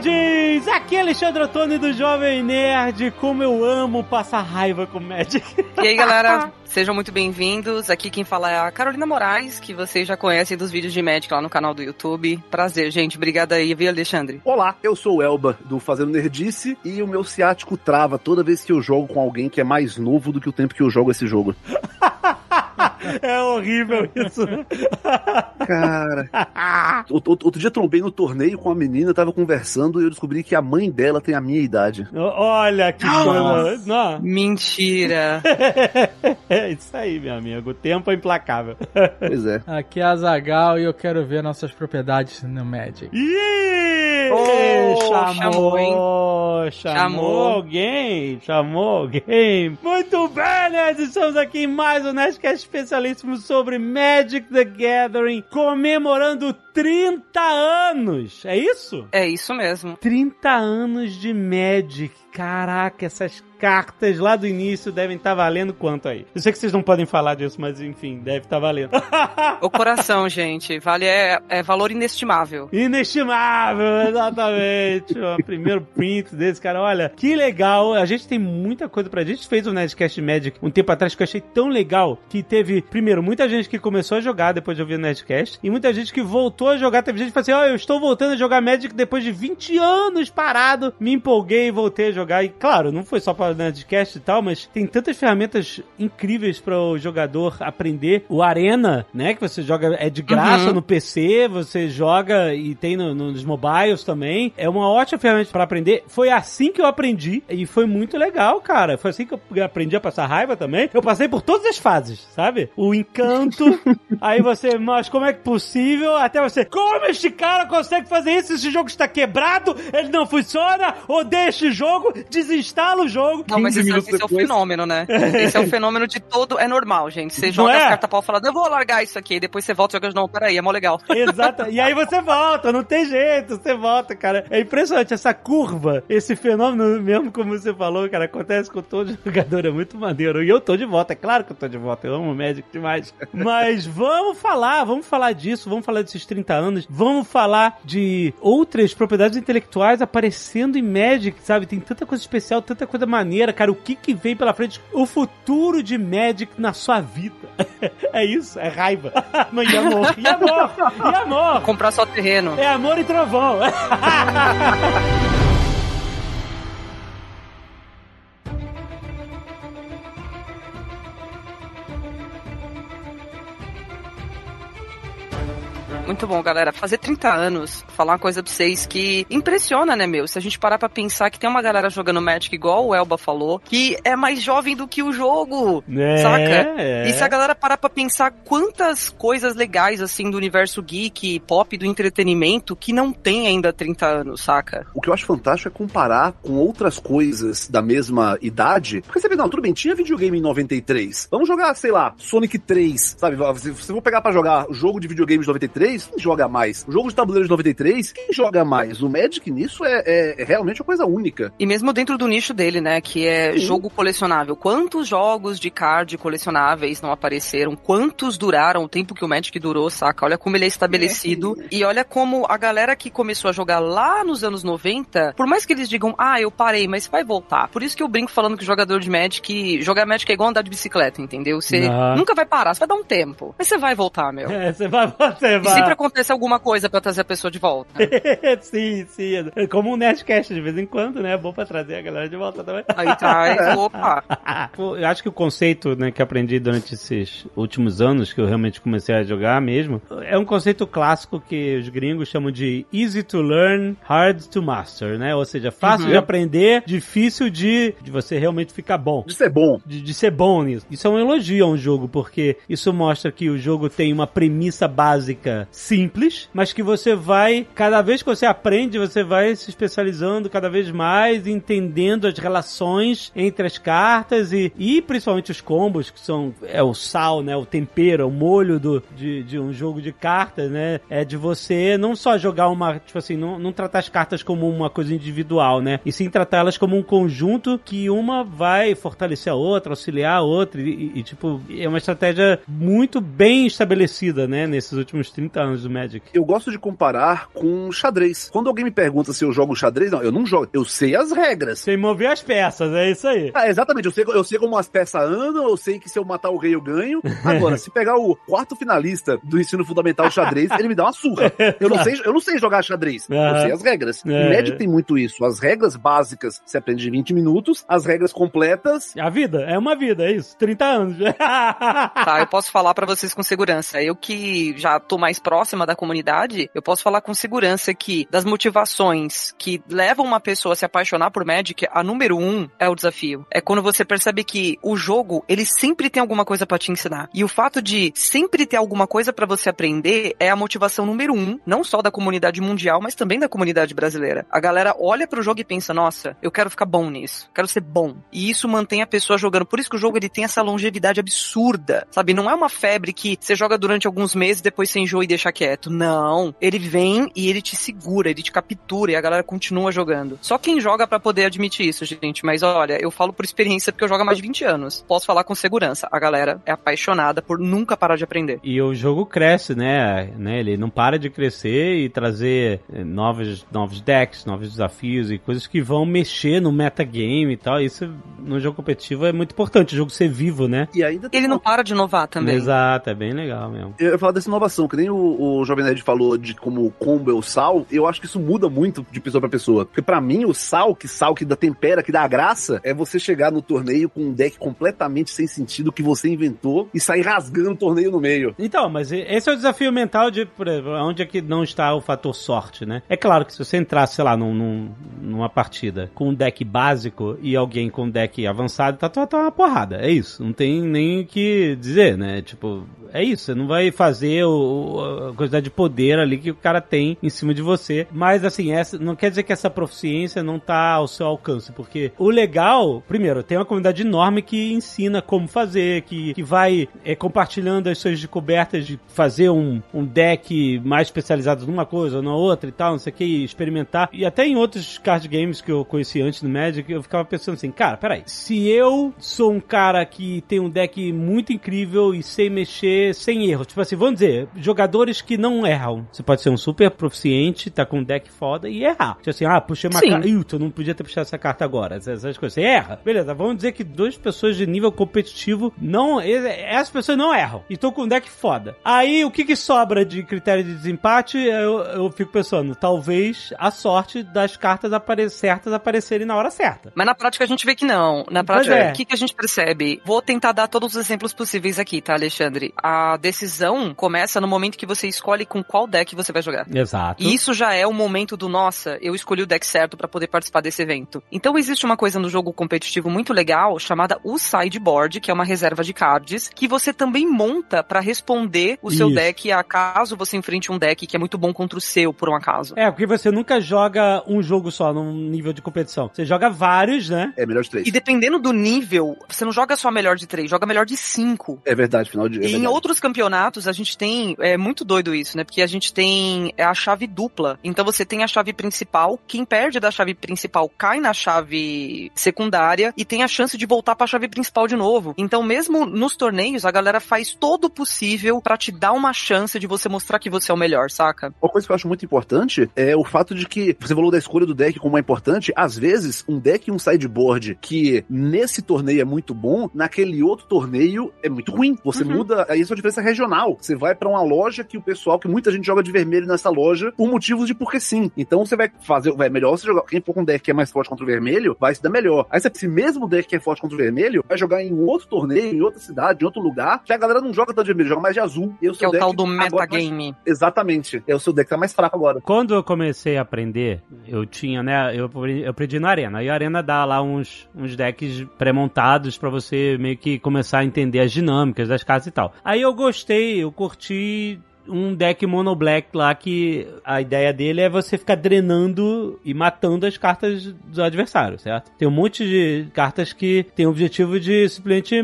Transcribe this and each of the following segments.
Nerds! Aqui é Alexandre Antônio do Jovem Nerd. Como eu amo passar raiva com Magic. E aí, galera? Sejam muito bem-vindos. Aqui quem fala é a Carolina Moraes, que vocês já conhecem dos vídeos de Magic lá no canal do YouTube. Prazer, gente. Obrigada aí, viu, Alexandre? Olá, eu sou o Elba, do Fazendo Nerdice, e o meu ciático trava toda vez que eu jogo com alguém que é mais novo do que o tempo que eu jogo esse jogo. É horrível isso. Cara. Outro, dia trombei no torneio com uma menina, tava conversando e eu descobri que a mãe dela tem a minha idade. Olha que coisa. Mentira. É isso aí, meu amigo. O tempo é implacável. Pois é. Aqui é a Zagal e eu quero ver nossas propriedades no Magic. Ih! Oh, chamou, chamou, hein? chamou, Chamou. alguém, chamou alguém. Muito bem, nerds, estamos aqui em mais um Nerdcast especialíssimo sobre Magic the Gathering, comemorando 30 anos. É isso? É isso mesmo. 30 anos de Magic. Caraca, essas cartas lá do início devem estar valendo quanto aí? Eu sei que vocês não podem falar disso, mas enfim, deve estar valendo. O coração, gente. Vale é, é valor inestimável. Inestimável, exatamente. o primeiro print desse cara. Olha, que legal. A gente tem muita coisa pra gente. fez o Nerdcast Magic um tempo atrás que eu achei tão legal que teve, primeiro, muita gente que começou a jogar depois de ouvir o Nerdcast e muita gente que voltou a jogar. Teve gente que falou assim: Ó, eu estou voltando a jogar Magic depois de 20 anos parado. Me empolguei e voltei a jogar. E claro, não foi só para o Nerdcast e tal, mas tem tantas ferramentas incríveis para o jogador aprender. O Arena, né? Que você joga, é de graça Uhum. no PC, você joga e tem no- nos mobiles também. É uma ótima ferramenta para aprender. Foi assim que eu aprendi e foi muito legal, cara. Foi assim que eu aprendi a passar raiva também. Eu passei por todas as fases, sabe? O encanto, aí você, mas como é que é possível? Até você, como este cara consegue fazer isso? Esse jogo está quebrado, ele não funciona, odeia este jogo, desinstala o jogo. Não, mas 15 esse, minutos esse é o depois. fenômeno, né? Esse é o fenômeno de todo. É normal, gente. Você Não joga é? as cartas pau falando, eu vou largar isso aqui. Depois você volta e joga, não, peraí, é mó legal. Exato. E aí você volta, não tem jeito, você volta, cara. É impressionante essa curva, esse fenômeno mesmo, como você falou, cara, acontece com todo jogador, é muito maneiro. E eu tô de volta, é claro que eu tô de volta, eu amo o Magic demais. Mas vamos falar, vamos falar disso, vamos falar desses 30 anos, vamos falar de outras propriedades intelectuais aparecendo em Magic, sabe? Tem tanta coisa especial, tanta coisa maneira, cara. O que que vem pela frente? O futuro de Magic na sua vida. É isso, é raiva. E amor, e amor, e amor. Comprar só terreno. É amor e trovão. Muito bom, galera. Fazer 30 anos, falar uma coisa pra vocês que impressiona, né, meu? Se a gente parar pra pensar que tem uma galera jogando Magic igual o Elba falou, que é mais jovem do que o jogo. É, Saca? é. E se a galera parar pra pensar quantas coisas legais, assim, do universo geek, pop, do entretenimento, que não tem ainda 30 anos, saca? O que eu acho fantástico é comparar com outras coisas da mesma idade. Porque você vê, não, tudo bem, tinha videogame em 93. Vamos jogar, sei lá, Sonic 3, sabe? Se você for pegar pra jogar jogo de videogame de 93, quem joga mais? O jogo de tabuleiro de 93, quem joga mais? O Magic nisso é, é- é realmente uma coisa única. E mesmo dentro do nicho dele, né, que é Sim. jogo colecionável. Quantos jogos de card colecionáveis não apareceram? Quantos duraram o tempo que o Magic durou, saca? Olha como ele é estabelecido. E olha como a galera que começou a jogar lá nos anos 90, por mais que eles digam, ah, eu parei, mas vai voltar. Por isso que eu brinco falando que jogador de Magic, jogar Magic é igual andar de bicicleta, entendeu? Você Ah. nunca vai parar, você vai dar um tempo. Mas você vai voltar, meu. É, você vai, você E vai. Sempre acontece alguma coisa pra trazer a pessoa de volta. sim, sim. É como um Nerdcast de vez em quando, né? É bom pra trazer a galera de volta também. Aí traz, opa. Eu acho que o conceito né, que aprendi durante esses últimos anos, que eu realmente comecei a jogar mesmo, é um conceito clássico que os gringos chamam de easy to learn, hard to master, né? Ou seja, fácil Uhum. de aprender, difícil de, de você realmente ficar bom. De ser bom. De, de ser bom nisso. Isso é um elogio a um jogo, porque isso mostra que o jogo tem uma premissa básica simples, mas que você vai, cada vez que você aprende, você vai se especializando cada vez mais, entendendo as relações entre as cartas e, e principalmente os combos, que são é o sal, né? O tempero, o molho do, de, de um jogo de cartas, né? É de você não só jogar uma, tipo assim, não, não tratar as cartas como uma coisa individual, né? E sim tratá-las como um conjunto que uma vai fortalecer a outra, auxiliar a outra, e, e, e, tipo, é uma estratégia muito bem estabelecida, né? Nesses últimos 30 anos do Magic. Eu gosto de comparar com xadrez. Quando alguém me pergunta se eu jogo xadrez, não, eu não jogo. Eu sei as regras. Sem mover as peças, é isso aí. Ah, exatamente. Eu sei, eu sei como as peças andam, eu sei que se eu matar o rei eu ganho. Agora, se pegar o quarto finalista do ensino fundamental xadrez, ele me dá uma surra. Eu não sei, eu não sei jogar xadrez. Eu sei as regras. É. O Magic tem muito isso. As regras básicas você aprende em 20 minutos, as regras completas. A vida, é uma vida, é isso. 30 anos. tá, eu posso falar para vocês com segurança. Eu que já tô mais próxima da comunidade, eu posso falar com segurança que das motivações que levam uma pessoa a se apaixonar por Magic, a número um é o desafio. É quando você percebe que o jogo, ele sempre tem alguma coisa para te ensinar. E o fato de sempre ter alguma coisa para você aprender é a motivação número um, não só da comunidade mundial, mas também da comunidade brasileira. A galera olha pro jogo e pensa, nossa, eu quero ficar bom nisso, quero ser bom. E isso mantém a pessoa jogando. Por isso que o jogo ele tem essa longevidade absurda, sabe? Não é uma febre que você joga durante alguns meses, depois você enjoa e deixa quieto. Não. Ele vem e ele te segura, ele te captura e a galera continua jogando. Só quem joga para poder admitir isso, gente. Mas olha, eu falo por experiência porque eu jogo há mais de 20 anos. Posso falar com segurança. A galera é apaixonada por nunca parar de aprender. E o jogo cresce, né? né? Ele não para de crescer e trazer eh, novos, novos decks, novos desafios e coisas que vão mexer no metagame e tal. Isso no jogo competitivo é muito importante, o jogo ser vivo, né? E ainda Ele não para de inovar também. Exato, é bem legal mesmo. Eu ia falar dessa inovação, que nem o, o Jovem Nerd falou de como o combo é o sal, eu acho que isso muda muito de pessoa para pessoa. Porque para mim, o sal, que sal que dá tempera, que dá a graça, é você chegar no torneio com um deck completamente sem sentido que você inventou e sair rasgando o torneio no meio. Então, mas esse é o desafio mental de por exemplo, onde é que não está o fator sorte, né? É claro que se você entrar, sei lá, num, num, numa partida com um deck básico e alguém com um deck avançado, tá, tá, tá uma porrada. É isso. Não tem nem o que dizer, né? Tipo, é isso, você não vai fazer o, a quantidade de poder ali que o cara tem em cima de você. Mas assim, essa não quer dizer que essa proficiência não tá ao seu alcance, porque o legal, primeiro, tem uma comunidade enorme que ensina como fazer, que, que vai é, compartilhando as suas descobertas de fazer um, um deck mais especializado numa coisa ou na outra e tal, não sei o que, experimentar. E até em outros card games que eu conheci antes do Magic, eu ficava pensando assim, cara, peraí, se eu sou um cara que tem um deck muito incrível e sei mexer sem erros. Tipo assim, vamos dizer, jogadores que não erram. Você pode ser um super proficiente, tá com um deck foda e errar. Tipo assim, ah, puxei uma carta. Ih, tu não podia ter puxado essa carta agora. Essas coisas. Você erra. Beleza, vamos dizer que duas pessoas de nível competitivo não. Essas pessoas não erram. E tô com um deck foda. Aí o que que sobra de critério de desempate? Eu, eu fico pensando, talvez a sorte das cartas apare certas aparecerem na hora certa. Mas na prática a gente vê que não. Na prática, é. o que, que a gente percebe? Vou tentar dar todos os exemplos possíveis aqui, tá, Alexandre? A decisão começa no momento que você escolhe com qual deck você vai jogar. Exato. E isso já é o momento do, nossa, eu escolhi o deck certo para poder participar desse evento. Então existe uma coisa no jogo competitivo muito legal chamada o sideboard, que é uma reserva de cards, que você também monta para responder o seu isso. deck a caso você enfrente um deck que é muito bom contra o seu, por um acaso. É, porque você nunca joga um jogo só num nível de competição. Você joga vários, né? É melhor de três. E dependendo do nível, você não joga só melhor de três, joga melhor de cinco. É verdade, final de. É e em outros campeonatos, a gente tem. É muito doido isso, né? Porque a gente tem a chave dupla. Então você tem a chave principal, quem perde da chave principal cai na chave secundária e tem a chance de voltar para a chave principal de novo. Então, mesmo nos torneios, a galera faz todo o possível para te dar uma chance de você mostrar que você é o melhor, saca? Uma coisa que eu acho muito importante é o fato de que você falou da escolha do deck como é importante. Às vezes, um deck e um sideboard que nesse torneio é muito bom, naquele outro torneio é muito ruim. Você uhum. muda, aí isso é a diferença regional. Você vai para uma loja que o pessoal, que muita gente joga de vermelho nessa loja por motivos de porque sim. Então você vai fazer, vai melhor você jogar. Quem for com um deck que é mais forte contra o vermelho, vai se dar melhor. Aí esse mesmo deck que é forte contra o vermelho, vai jogar em outro torneio, em outra cidade, em outro lugar, que a galera não joga tanto de vermelho, joga mais de azul. E o que é o tal do metagame. Mais... Exatamente. É o seu deck que tá mais fraco agora. Quando eu comecei a aprender, eu tinha, né, eu, eu aprendi na Arena. E a Arena dá lá uns, uns decks pré-montados para você meio que começar a entender as dinâmicas das casas e tal. Aí eu gostei, eu curti um deck mono black lá que a ideia dele é você ficar drenando e matando as cartas do adversário, certo? Tem um monte de cartas que tem o objetivo de simplesmente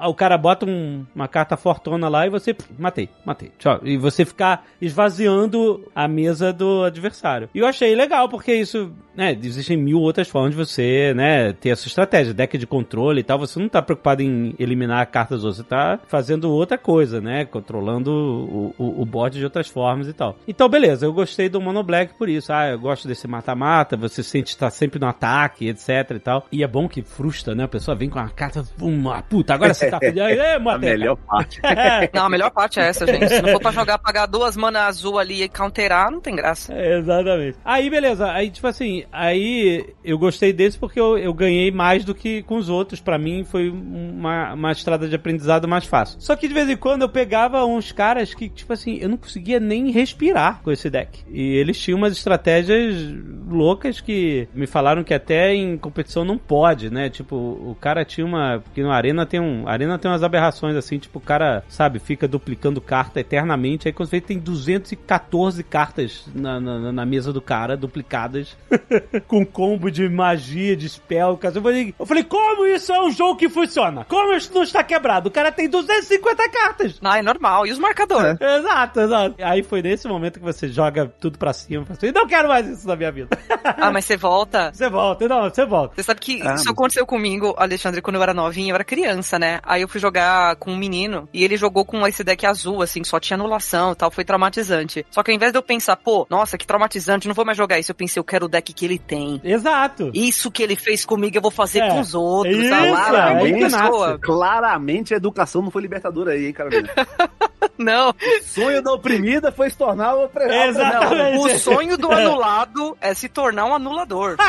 o cara bota um- uma carta fortuna lá e você pff, matei, matei. Tchau. E você ficar esvaziando a mesa do adversário. E eu achei legal porque isso, né, existem mil outras formas de você, né, ter essa estratégia, deck de controle e tal, você não tá preocupado em eliminar cartas você tá fazendo outra coisa, né, controlando o, o, o board de outras formas e tal. Então, beleza, eu gostei do Mono Black por isso. Ah, eu gosto desse mata-mata, você sente estar sempre no ataque, etc e tal. E é bom que frustra, né, a pessoa vem com uma carta, uma puta, agora você tá pedindo, é, A melhor parte. Não, a melhor parte é essa, gente. Se não for pra jogar, pagar duas mana azul ali e counterar, não tem graça. É, Exatamente. Aí, beleza. Aí, tipo assim, aí eu gostei desse porque eu, eu ganhei mais do que com os outros. Pra mim, foi uma, uma estrada de aprendizado mais fácil. Só que de vez em quando eu pegava uns caras que, tipo assim, eu não conseguia nem respirar com esse deck. E eles tinham umas estratégias loucas que me falaram que até em competição não pode, né? Tipo, o cara tinha uma. Porque no Arena tem um. Arena tem umas aberrações assim, tipo, o cara, sabe, fica duplicando carta eternamente. Aí quando você vê, tem 214 cartas na, na, na mesa do cara, duplicadas, com combo de magia, de spell. cara. Eu falei, eu falei, como isso é um jogo que funciona? Como isso não está quebrado? O cara tem 250 cartas. Não, é normal. E os marcadores? Exato, exato. Aí foi nesse momento que você joga tudo pra cima. fala assim, não quero mais isso na minha vida. Ah, mas você volta. Você volta, não, você volta. Você sabe que Ah, isso mas- aconteceu comigo, Alexandre, quando eu era novinha, eu era criança, né? Aí eu fui jogar com um menino e ele jogou com esse deck azul, assim, só tinha anulação e tal, foi traumatizante. Só que ao invés de eu pensar, pô, nossa, que traumatizante, não vou mais jogar isso, eu pensei, eu quero o deck que ele tem. Exato. Isso que ele fez comigo, eu vou fazer É, com os outros. isso, ah, lá, é é pessoa. Claramente a educação não foi libertadora aí, hein, Carolina? Não, O sonho da oprimida foi se tornar o opre- Exato. não. O sonho do anulado é se tornar um anulador.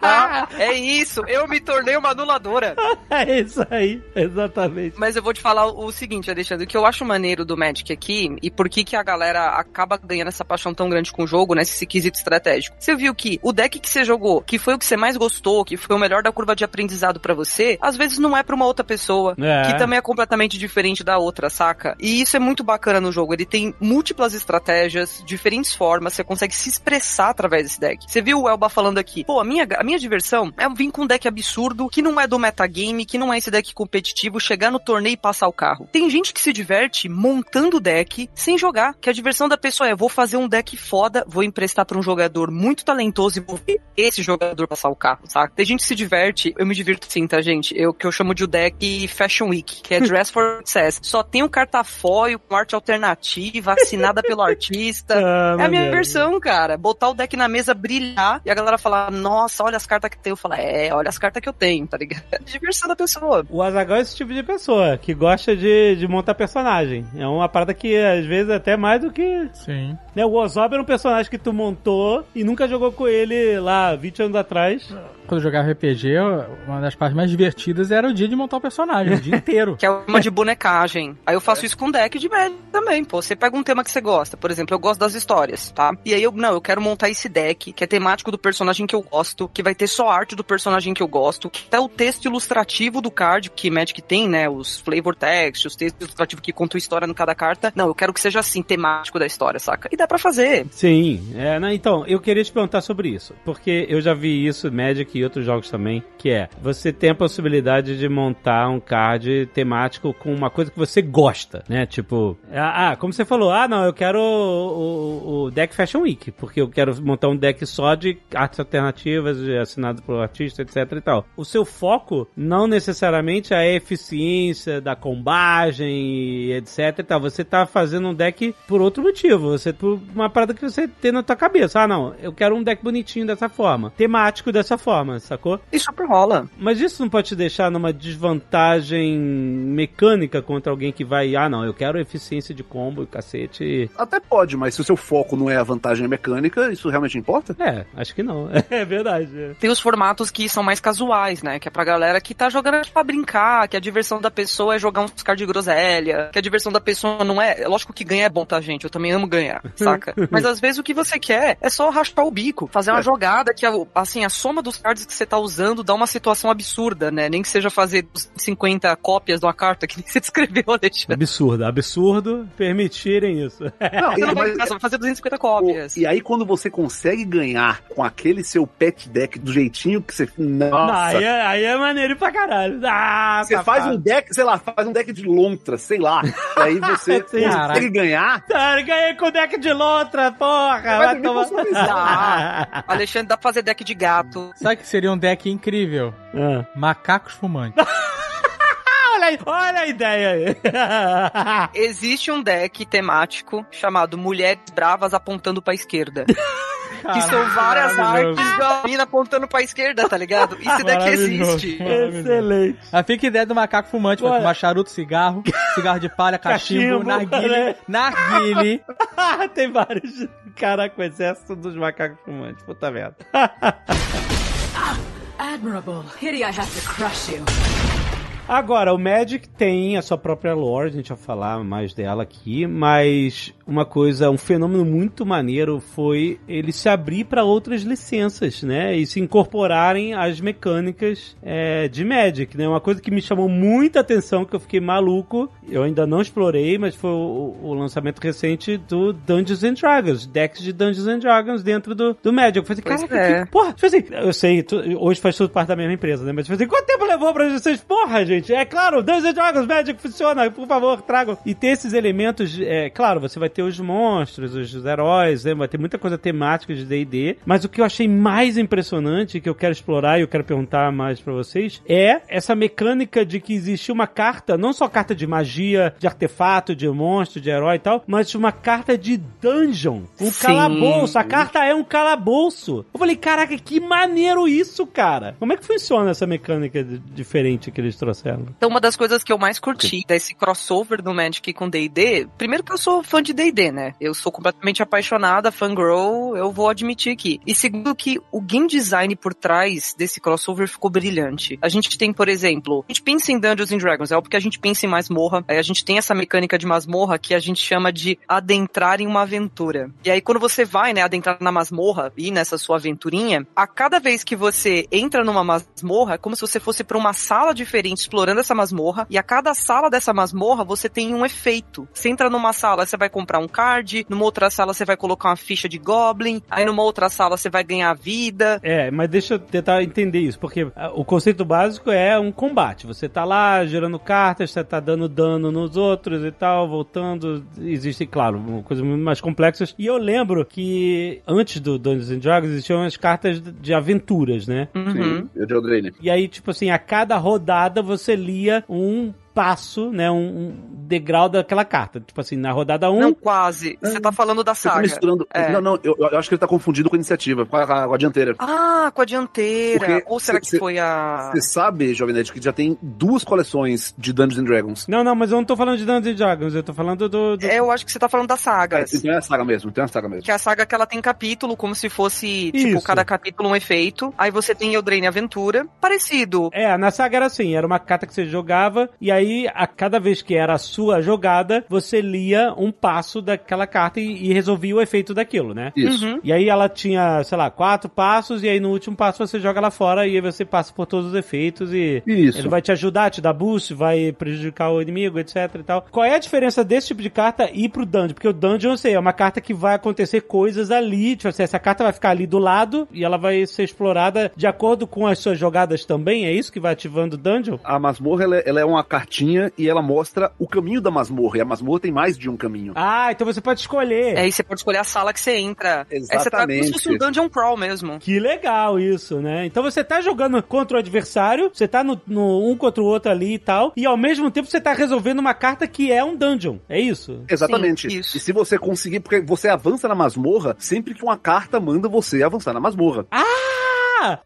Tá? É isso, eu me tornei uma anuladora. É isso aí, exatamente. Mas eu vou te falar o seguinte, Alexandre, o que eu acho maneiro do Magic aqui, e por que que a galera acaba ganhando essa paixão tão grande com o jogo, né, esse quesito estratégico. Você viu que o deck que você jogou, que foi o que você mais gostou, que foi o melhor da curva de aprendizado pra você, às vezes não é pra uma outra pessoa, É. que também é completamente diferente da outra, saca? E isso é muito bacana no jogo, ele tem múltiplas estratégias, diferentes formas, você consegue se expressar através desse deck. Você viu o Elba falando aqui, pô, a minha, a minha diversão é vir com um deck absurdo, que não é do metagame, que não é esse deck competitivo, chegar no torneio e passar o carro. Tem gente que se diverte montando o deck sem jogar, que a diversão da pessoa é, vou fazer um deck foda, vou emprestar pra um jogador muito talentoso e vou ver esse jogador passar o carro, saca? Tem gente que se diverte, eu me divirto sim, tá, gente? Eu que eu chamo de o deck Fashion Week, que é Dress for Success. Só tem um cartafoil com arte alternativa, assinada pelo artista. Ah, É a minha versão, cara. Botar o deck na mesa, brilhar e a galera falar, nossa, olha as cartas que tem. Eu falo, é, olha as cartas que eu tenho, tá ligado? É a diversão da pessoa. O Azaghal é esse tipo de pessoa, que gosta de, de montar personagem. É uma parada que, às vezes, é até mais do que... Sim. Né? O Ozob era um personagem que tu montou e nunca jogou com ele lá 20 anos atrás. Quando eu jogava RPG, uma das partes mais divertidas era o dia de montar o personagem, o dia inteiro. Que é uma de bonecagem. Aí eu faço isso com deck de média também, pô. Você pega um tema que você gosta. Por exemplo, eu gosto das histórias, tá? E aí eu, não, eu quero montar esse deck que é temático do personagem que eu gosto, que vai ter só arte do personagem que eu gosto, que é o texto ilustrativo do card, que Magic tem, né? Os flavor text, os textos ilustrativos que contam a história no cada carta. Não, eu quero que seja assim, temático da história, saca? E dá pra fazer. Sim, é, né, então, eu queria te perguntar sobre isso, porque eu já vi isso, Magic e outros jogos também, que é, você tem a possibilidade de montar um card temático com uma coisa que você gosta, né, tipo, ah, ah, como você falou, ah, não, eu quero o, o- o deck Fashion Week, porque eu quero montar um deck só de artes alternativas, assinado pelo artista, etc e tal. O seu foco não necessariamente é a eficiência da combagem etc e tal, você tá fazendo um deck por outro motivo, você por uma parada que você tem na tua cabeça. Ah, não, eu quero um deck bonitinho dessa forma, temático dessa forma, sacou? E super rola. Mas isso não pode te deixar numa desvantagem mecânica contra alguém que vai, ah, não, eu quero eficiência de combo e cacete. Até pode, mas se o seu foco não é a vantagem mecânica, isso realmente importa? É, acho que não. É verdade. é. Tem os formatos que são mais casuais, né? Que é pra galera que tá jogando pra brincar, que a diversão da pessoa é jogar uns cards de groselha, que a diversão da pessoa não é. é Lógico que ganhar é bom, tá, gente? Eu também amo ganhar, saca? Mas às vezes o que você quer é só raspar o bico, fazer uma É. jogada que, assim, a soma dos cards que você tá usando dá uma situação absurda, né? Nem que seja fazer 50 cópias de uma carta que nem você descreveu, Alexandre. absurdo, absurdo permitirem isso. Não, Você não e, vai, mas- vai fazer 250 Pô, cópias. E aí, quando você consegue ganhar com aquele seu pet deck do jeitinho que você. Nossa! Não, aí, é, aí é maneiro pra caralho. Ah, Você safado. faz um deck, sei lá, faz um deck de lontra, sei lá. E aí você Sim. consegue ganhar. Cara, ganhei com o deck de lontra, porra! Vai Vai dormir tomar... Alexandre, dá pra fazer deck de gato. Sabe que seria um deck incrível? Ah. Macacos fumantes. olha, aí, olha a ideia aí. Existe um deck temático chamado Mulheres Bravas Apontando pra Esquerda. que são várias artes da mina apontando pra esquerda, tá ligado? Esse deck existe. Excelente. Aí fica a ideia do macaco fumante, vai fumar charuto, cigarro, cigarro de palha, cachimbo, Cachimbo, narguile, né? narguile. Tem vários. Caraca, o exército dos macacos fumantes. Puta merda. Ah, admirable. Pity I have to crush you. Agora, o Magic tem a sua própria lore, a gente vai falar mais dela aqui, mas uma coisa, um fenômeno muito maneiro foi ele se abrir para outras licenças, né? E se incorporarem às mecânicas é, de Magic, né? Uma coisa que me chamou muita atenção, que eu fiquei maluco, eu ainda não explorei, mas foi o, o lançamento recente do Dungeons and Dragons, decks de Dungeons and Dragons dentro do, do Magic. Eu falei, Pois caraca, é. que Porra, tipo assim, eu sei, tu- hoje faz tudo parte da mesma empresa, né? Mas tipo assim, quanto tempo levou pra vocês? Porra, gente, é claro, Dungeons and Dragons Magic funciona, por favor, tragam. E ter esses elementos, é claro, você vai ter os monstros, os heróis, né? Vai ter muita coisa temática de D&D, mas o que eu achei mais impressionante, que eu quero explorar e eu quero perguntar mais pra vocês, é essa mecânica de que existe uma carta, não só carta de magia, de artefato, de monstro, de herói e tal, mas uma carta de dungeon, um Sim. calabouço. A carta é um calabouço. Eu falei, caraca, que maneiro isso, cara. Como é que funciona essa mecânica de- diferente que eles trouxeram? Então, uma das coisas que eu mais curti desse crossover do Magic com D&D, primeiro que eu sou fã de D&D, né? Eu sou completamente apaixonada, fangirl, eu vou admitir aqui. E segundo que o game design por trás desse crossover ficou brilhante. A gente tem, por exemplo, a gente pensa em Dungeons and Dragons, é óbvio que a gente pensa em masmorra, aí a gente tem essa mecânica de masmorra que a gente chama de adentrar em uma aventura. E aí quando você vai, né, adentrar na masmorra e nessa sua aventurinha, a cada vez que você entra numa masmorra, é como se você fosse pra uma sala diferente explorando essa masmorra, e a cada sala dessa masmorra você tem um efeito. Você entra numa sala, você vai comprar um card, numa outra sala você vai colocar uma ficha de goblin, aí numa outra sala você vai ganhar vida. É, mas deixa eu tentar entender isso, porque ah, o conceito básico é um combate. Você tá lá gerando cartas, você tá dando dano nos outros e tal, voltando. Existem, claro, coisas muito mais complexas. E eu lembro que antes do Dungeons and Dragons existiam as cartas de aventuras, né? Uhum. Sim, eu de Eldraine. E aí, tipo assim, a cada rodada você lia um passo, né? Um, um degrau daquela carta. Tipo assim, na rodada 1. Não, quase. Você tá falando da Você tá saga. misturando. É. Não, não, eu, eu acho que ele tá confundido com a iniciativa, com a, com a dianteira. Ah, com a dianteira. Porque Ou será cê- que cê- foi a. Você sabe, Jovem Nerd, que já tem duas coleções de Dungeons and Dragons. Não, não, mas eu não tô falando de Dungeons and Dragons, eu tô falando do. do- É, eu acho que você tá falando das É, sagas. então é a saga mesmo, então é a saga mesmo. Que é a saga que ela tem capítulo, como se fosse, tipo, Isso. cada capítulo um efeito. Aí você tem Eldraine Aventura. Parecido. É, na saga era assim, era uma carta que você jogava, e aí, a cada vez que era a sua jogada, você lia um passo daquela carta e, e resolvia o efeito daquilo, né? Isso. Uhum. E aí ela tinha, sei lá, quatro passos, e aí no último passo você joga lá fora, e aí você passa por todos os efeitos, e Isso. ele vai te ajudar, te dar boost, vai prejudicar o inimigo, etc e tal. Qual é a diferença desse tipo de carta ir pro dungeon? Porque o dungeon, eu sei, é uma carta que vai acontecer coisas ali, tipo assim, essa carta vai ficar ali do lado, e ela vai ser explorada de acordo com as suas jogadas também, é isso que vai ativando o dungeon? A masmorra, ela é, ela é uma cartinha e ela mostra o caminho da masmorra. E a masmorra tem mais de um caminho. Ah, então você pode escolher. Aí você pode escolher a sala que você entra. Aí você tá como Exatamente. se fosse um dungeon crawl mesmo. Que legal isso, né? Então você tá jogando contra o adversário, você tá no, no um contra o outro ali e tal, e ao mesmo tempo você tá resolvendo uma carta que é um dungeon. É isso? Exatamente. Sim, isso. E se você conseguir, porque você avança na masmorra sempre que uma carta manda você avançar na masmorra. Ah!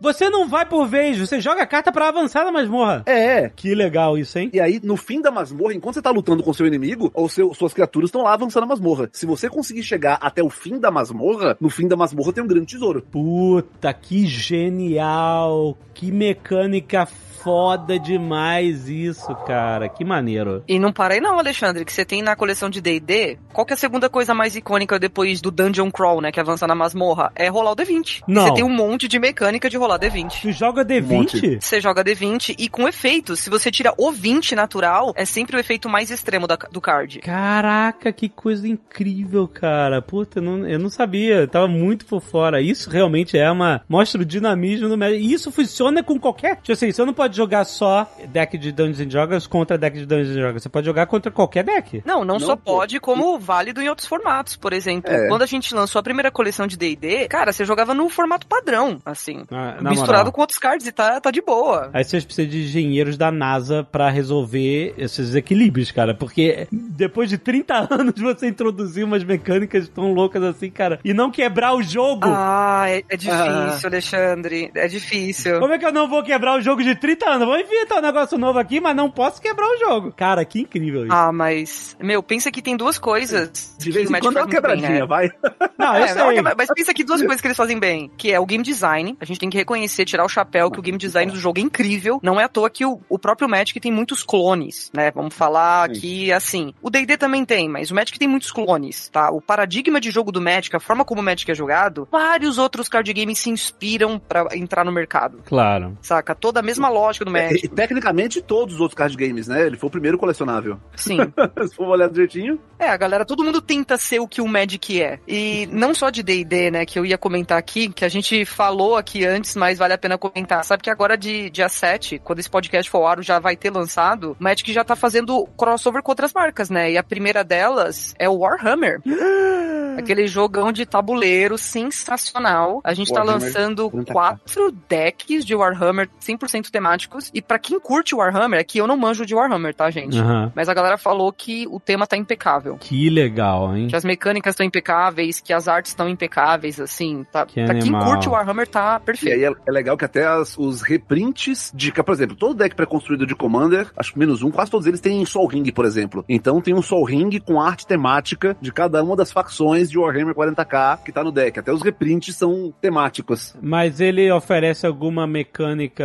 Você não vai por vez, você joga a carta pra avançar na masmorra. É. Que legal isso, hein? E aí, no fim da masmorra, enquanto você tá lutando com seu inimigo, ou seu, suas criaturas estão lá avançando na masmorra. Se você conseguir chegar até o fim da masmorra, no fim da masmorra tem um grande tesouro. Puta, que genial! Que mecânica foda demais isso, cara. Que maneiro. E não para aí não, Alexandre, que você tem na coleção de D&D, qual que é a segunda coisa mais icônica depois do Dungeon Crawl, né, que avança na masmorra? É rolar o D20. E Não. Você tem um monte de mecânica de rolar D20. Tu joga D20? Você joga D20 e com efeitos, se você tira o 20 natural, é sempre o efeito mais extremo da- do card. Caraca, que coisa incrível, cara. Puta, eu não, eu não sabia. Eu tava muito por fora. Isso realmente é uma. Mostra o dinamismo do. E isso funciona com qualquer. Tipo assim, você não pode jogar só deck de Dungeons and Dragons contra deck de Dungeons and Dragons. Você pode jogar contra qualquer deck. Não, não, Não, só pô. pode, como válido em outros formatos. Por exemplo, É. quando a gente lançou a primeira coleção de D&D, cara, você jogava no formato padrão, assim. Na, na misturado moral. com outros cards e tá, tá de boa. Aí vocês precisam de engenheiros da NASA pra resolver esses equilíbrios, cara. Porque depois de 30 anos você introduzir umas mecânicas tão loucas assim, cara, e não quebrar o jogo. Ah, é, é difícil, Ah. Alexandre. É difícil. Como é que eu não vou quebrar o jogo de 30 anos? Vou inventar um negócio novo aqui, mas não posso quebrar o jogo. Cara, que incrível isso. Ah, mas. Meu, pensa que tem duas coisas. De vez o em Magic quando é uma muito bem, quebradinha, né? vai. não, eu É, não, sei. mas pensa que duas coisas que eles fazem bem, que é o game design. A gente tem que reconhecer, tirar o chapéu que o game design do jogo é incrível. Não é à toa que o, o próprio Magic tem muitos clones, né? Vamos falar Sim. que assim, o D&D também tem, mas o Magic tem muitos clones, tá? O paradigma de jogo do Magic, a forma como o Magic é jogado, vários outros card games se inspiram pra entrar no mercado. Claro. Saca? Toda a mesma lógica do E, Magic. e, tecnicamente, todos os outros card games, né? Ele foi o primeiro colecionável. Sim. Se for olhar direitinho. É, a galera, todo mundo tenta ser o que o Magic é. E não só de D&D, né, que eu ia comentar aqui, que a gente falou aqui antes, mas vale a pena comentar. Sabe que agora de dia 7, quando esse podcast for ao ar, já vai ter lançado, o Magic já tá fazendo crossover com outras marcas, né? E a primeira delas é o Warhammer. Aquele jogão de tabuleiro sensacional. A gente tá Warhammer lançando 40K. quatro decks de Warhammer 100% temáticos. E pra quem curte Warhammer, aqui eu não manjo de Warhammer, tá, gente? Aham. Mas a galera falou que o tema tá impecável. Que legal, hein? Que as mecânicas estão impecáveis, que as artes estão impecáveis, assim. Tá, Que pra quem animal. curte o Warhammer, tá E perfeito. aí é, é legal que até as- os reprints de. Por exemplo, todo deck pré-construído de Commander, acho que menos um, quase todos eles têm Sol Ring, por exemplo. Então tem um Sol Ring com arte temática de cada uma das facções de Warhammer 40k que tá no deck. Até os reprints são temáticos. Mas ele oferece alguma mecânica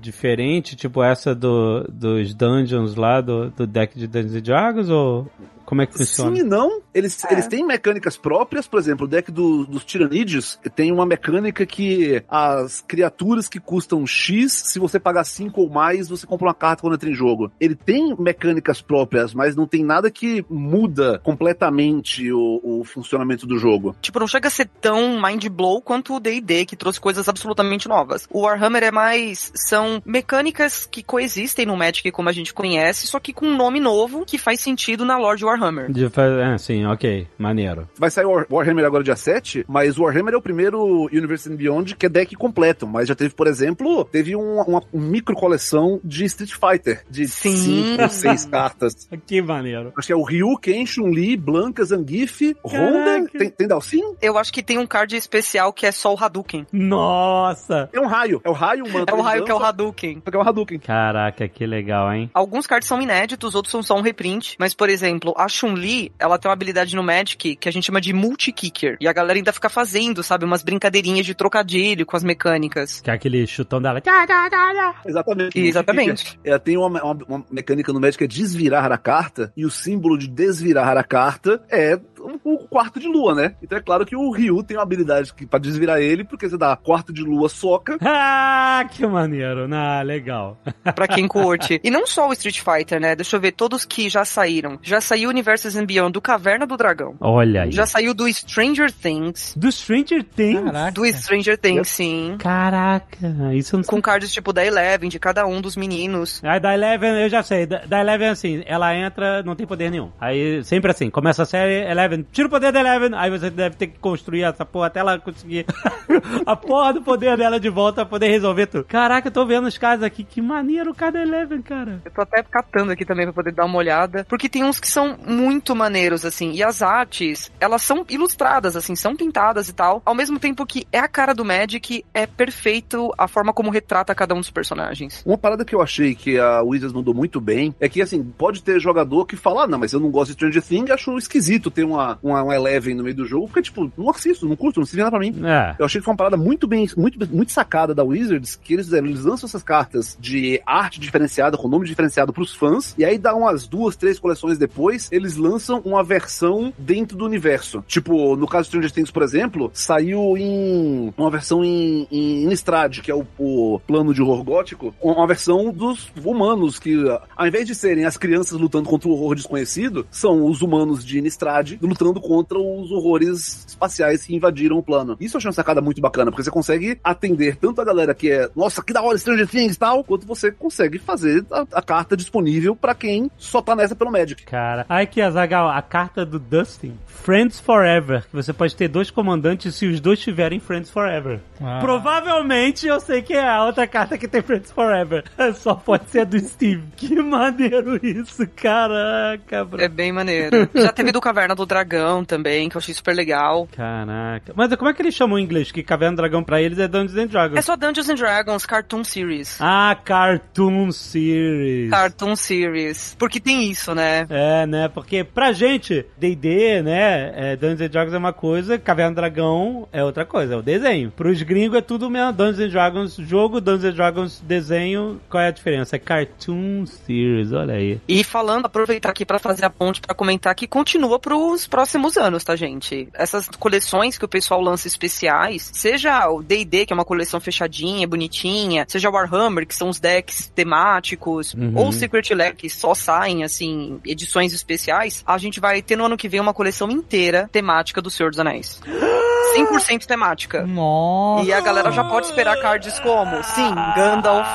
diferente, tipo essa do, dos dungeons lá, do, do deck de Dungeons Dragons, ou como é que funciona? Sim e não. Eles, É. eles têm mecânicas próprias, por exemplo, o deck do- dos tiranídeos tem uma mecânica que as criaturas que custam X, se você pagar 5 ou mais, você compra uma carta quando entra em jogo. Ele tem mecânicas próprias, mas não tem nada que muda completamente o, o funcionamento do jogo. Tipo, não chega a ser tão mind blow quanto o D&D, que trouxe coisas absolutamente novas. O Warhammer é mais... São mecânicas que coexistem no Magic como a gente conhece, só que com um nome novo que faz sentido na lore de Warhammer. De fa- É, sim, ok. Maneiro. Vai sair o War- Warhammer agora dia 7, mas o Warhammer é o primeiro Universe and Beyond que é deck completo. Mas já teve, por exemplo, teve um- uma, uma micro coleção de Street Fighter, de Sim. 5 ou 6 cartas. Que maneiro. Acho que é o Ryu, Ken, Chun-Li, Blanca, Zangief, Honda. Tem, tem Dalsin? Eu acho que tem um card especial que é só o Hadouken. Nossa! É um raio. É o raio, um É o raio que é o Hadouken. Que é um Hadouken. Caraca, que legal, hein? Alguns cards são inéditos, outros são só um reprint. Mas, por exemplo, a Chun-Li, ela tem uma habilidade no Magic que a gente chama de multi-kicker. E a galera ainda fica fazendo, sabe, umas brincadeirinhas de trocadilho com as mecânicas. Que é aquele chutão dela. Exatamente. Exatamente. É, tem uma, uma- uma mecânica no Magic que é desvirar a carta, e o símbolo de desvirar a carta é o, o quarto de lua, né? Então é claro que o Ryu tem uma habilidade que, pra desvirar ele, porque você dá quarto de lua soca. Ah, que maneiro. Ah, legal. Pra quem curte. E não só o Street Fighter, né? Deixa eu ver, todos que já saíram. Já saiu Universes and Beyond do Caverna do Dragão. Olha aí. Já saiu do Stranger Things. Do Stranger Things? Caraca. Do Stranger Things, sim. Caraca, isso eu não Com cards tipo da Eleven, de cada um dos meninos. Aí da Eleven, eu já sei. Da, da Eleven, assim, ela entra, não tem poder nenhum. Aí, sempre assim, começa a série, Eleven, tira o poder da Eleven, aí você deve ter que construir essa porra até ela conseguir a porra do poder dela de volta pra poder resolver tudo. Caraca, eu tô vendo os caras aqui, que maneiro o cara da Eleven, cara. Eu tô até catando aqui também pra poder dar uma olhada. Porque tem uns que são muito maneiros, assim. E as artes, elas são ilustradas, assim, são pintadas e tal. Ao mesmo tempo que é a cara do Magic, é perfeito a forma como retrata cada um dos personagens. Uma parada que eu achei que a Wizards mandou muito bem é que, assim, pode ter jogador que fala, ah, não, mas eu não gosto de Stranger Things, acho esquisito ter uma, uma, uma, um Eleven no meio do jogo, porque, tipo, não assisto, não curto, não se nada pra mim. É. Eu achei que foi uma parada muito bem, muito, muito sacada da Wizards, que eles eles lançam essas cartas de arte diferenciada, com nome diferenciado pros fãs, e aí dá umas duas, três coleções depois, eles lançam uma versão dentro do universo. Tipo, no caso de Stranger Things, por exemplo, saiu em uma versão em, em Innistrad, que é o, o plano de horror gótico, uma versão dos humanos, que ao invés de serem as crianças lutando contra o horror desconhecido, são os humanos de Innistrad lutando contra os horrores espaciais que invadiram o plano. Isso eu achei uma sacada muito bacana, porque você consegue atender tanto a galera que é, nossa, que da hora Stranger Things e tal, quanto você consegue fazer a, a carta disponível pra quem só tá nessa pelo Magic. Cara, aí que Azagal, a carta do Dustin, Friends Forever, que você pode ter dois comandantes se os dois tiverem Friends Forever. Ah. Provavelmente eu sei que é a outra carta que tem Friends Forever. Só pode ser a do Steve. Que maneiro isso, caraca, bro. É bem maneiro. Já teve do Caverna do Dragão também, que eu achei super legal. Caraca. Mas como é que eles chamam em inglês? Que Caverna do Dragão pra eles é Dungeons and Dragons. É só Dungeons and Dragons Cartoon Series. Ah, Cartoon Series. Cartoon Series. Porque tem isso, né? É, né? Porque pra gente, D&D, né? É, Dungeons and Dragons é uma coisa, Caverna do Dragão é outra coisa, é o desenho. Pros gringos é tudo mesmo, Dungeons and Dragons jogo, Dungeons and Dragons desenho. Qual é a diferença? É Cartoon Series, olha aí. E falando, aproveitar aqui pra fazer a ponte pra comentar que continua pros próximos anos, tá, gente? Essas coleções que o pessoal lança especiais, seja o D&D, que é uma coleção fechadinha, bonitinha, seja o Warhammer, que são os decks temáticos, Uhum. ou o Secret Lair, que só saem, assim, edições especiais, a gente vai ter no ano que vem uma coleção inteira temática do Senhor dos Anéis. 100% temática. Nossa. E a galera já pode esperar cards como, sim, Gandalf,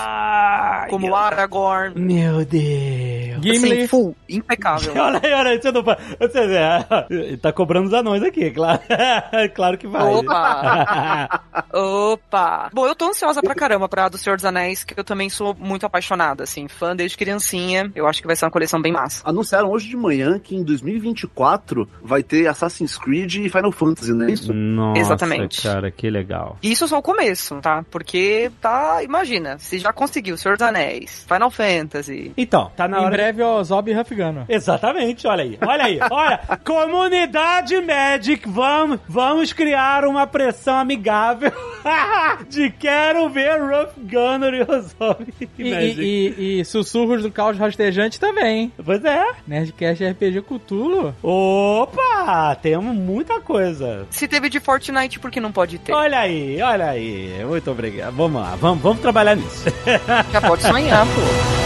como Aragorn, Meu Deus. Gimli. assim, full, impecável. Olha aí, olha aí, você não pode. Você, é, tá cobrando os anões aqui, claro. claro que vai. Opa! Opa! Bom, eu tô ansiosa pra caramba pra do Senhor dos Anéis, que eu também sou muito apaixonada, assim, fã desde criancinha. Eu acho que vai ser uma coleção bem massa. Anunciaram hoje de manhã que em 2024 vai ter Assassin's Creed e Final Fantasy, não é isso? Nossa, Exatamente. cara, que legal. E Isso só o começo, tá? Porque tá, imagina, se já conseguiu Senhor dos Anéis, Final Fantasy. Então, tá na Em hora. breve, Zob e Huff Gunner. Exatamente, olha aí, olha aí, olha, comunidade Magic, vamos, vamos criar uma pressão amigável de quero ver Rough Gunner e Ozob E, Magic. e, e- e sussurros do caos rastejante também. Pois é. Nerdcast RPG Cthulhu. Opa, temos muita coisa. Se teve de Fortnite, por que não pode ter? Olha aí, olha aí, muito obrigado. Vamos lá, vamos, vamos trabalhar nisso. Já pode sonhar, pô.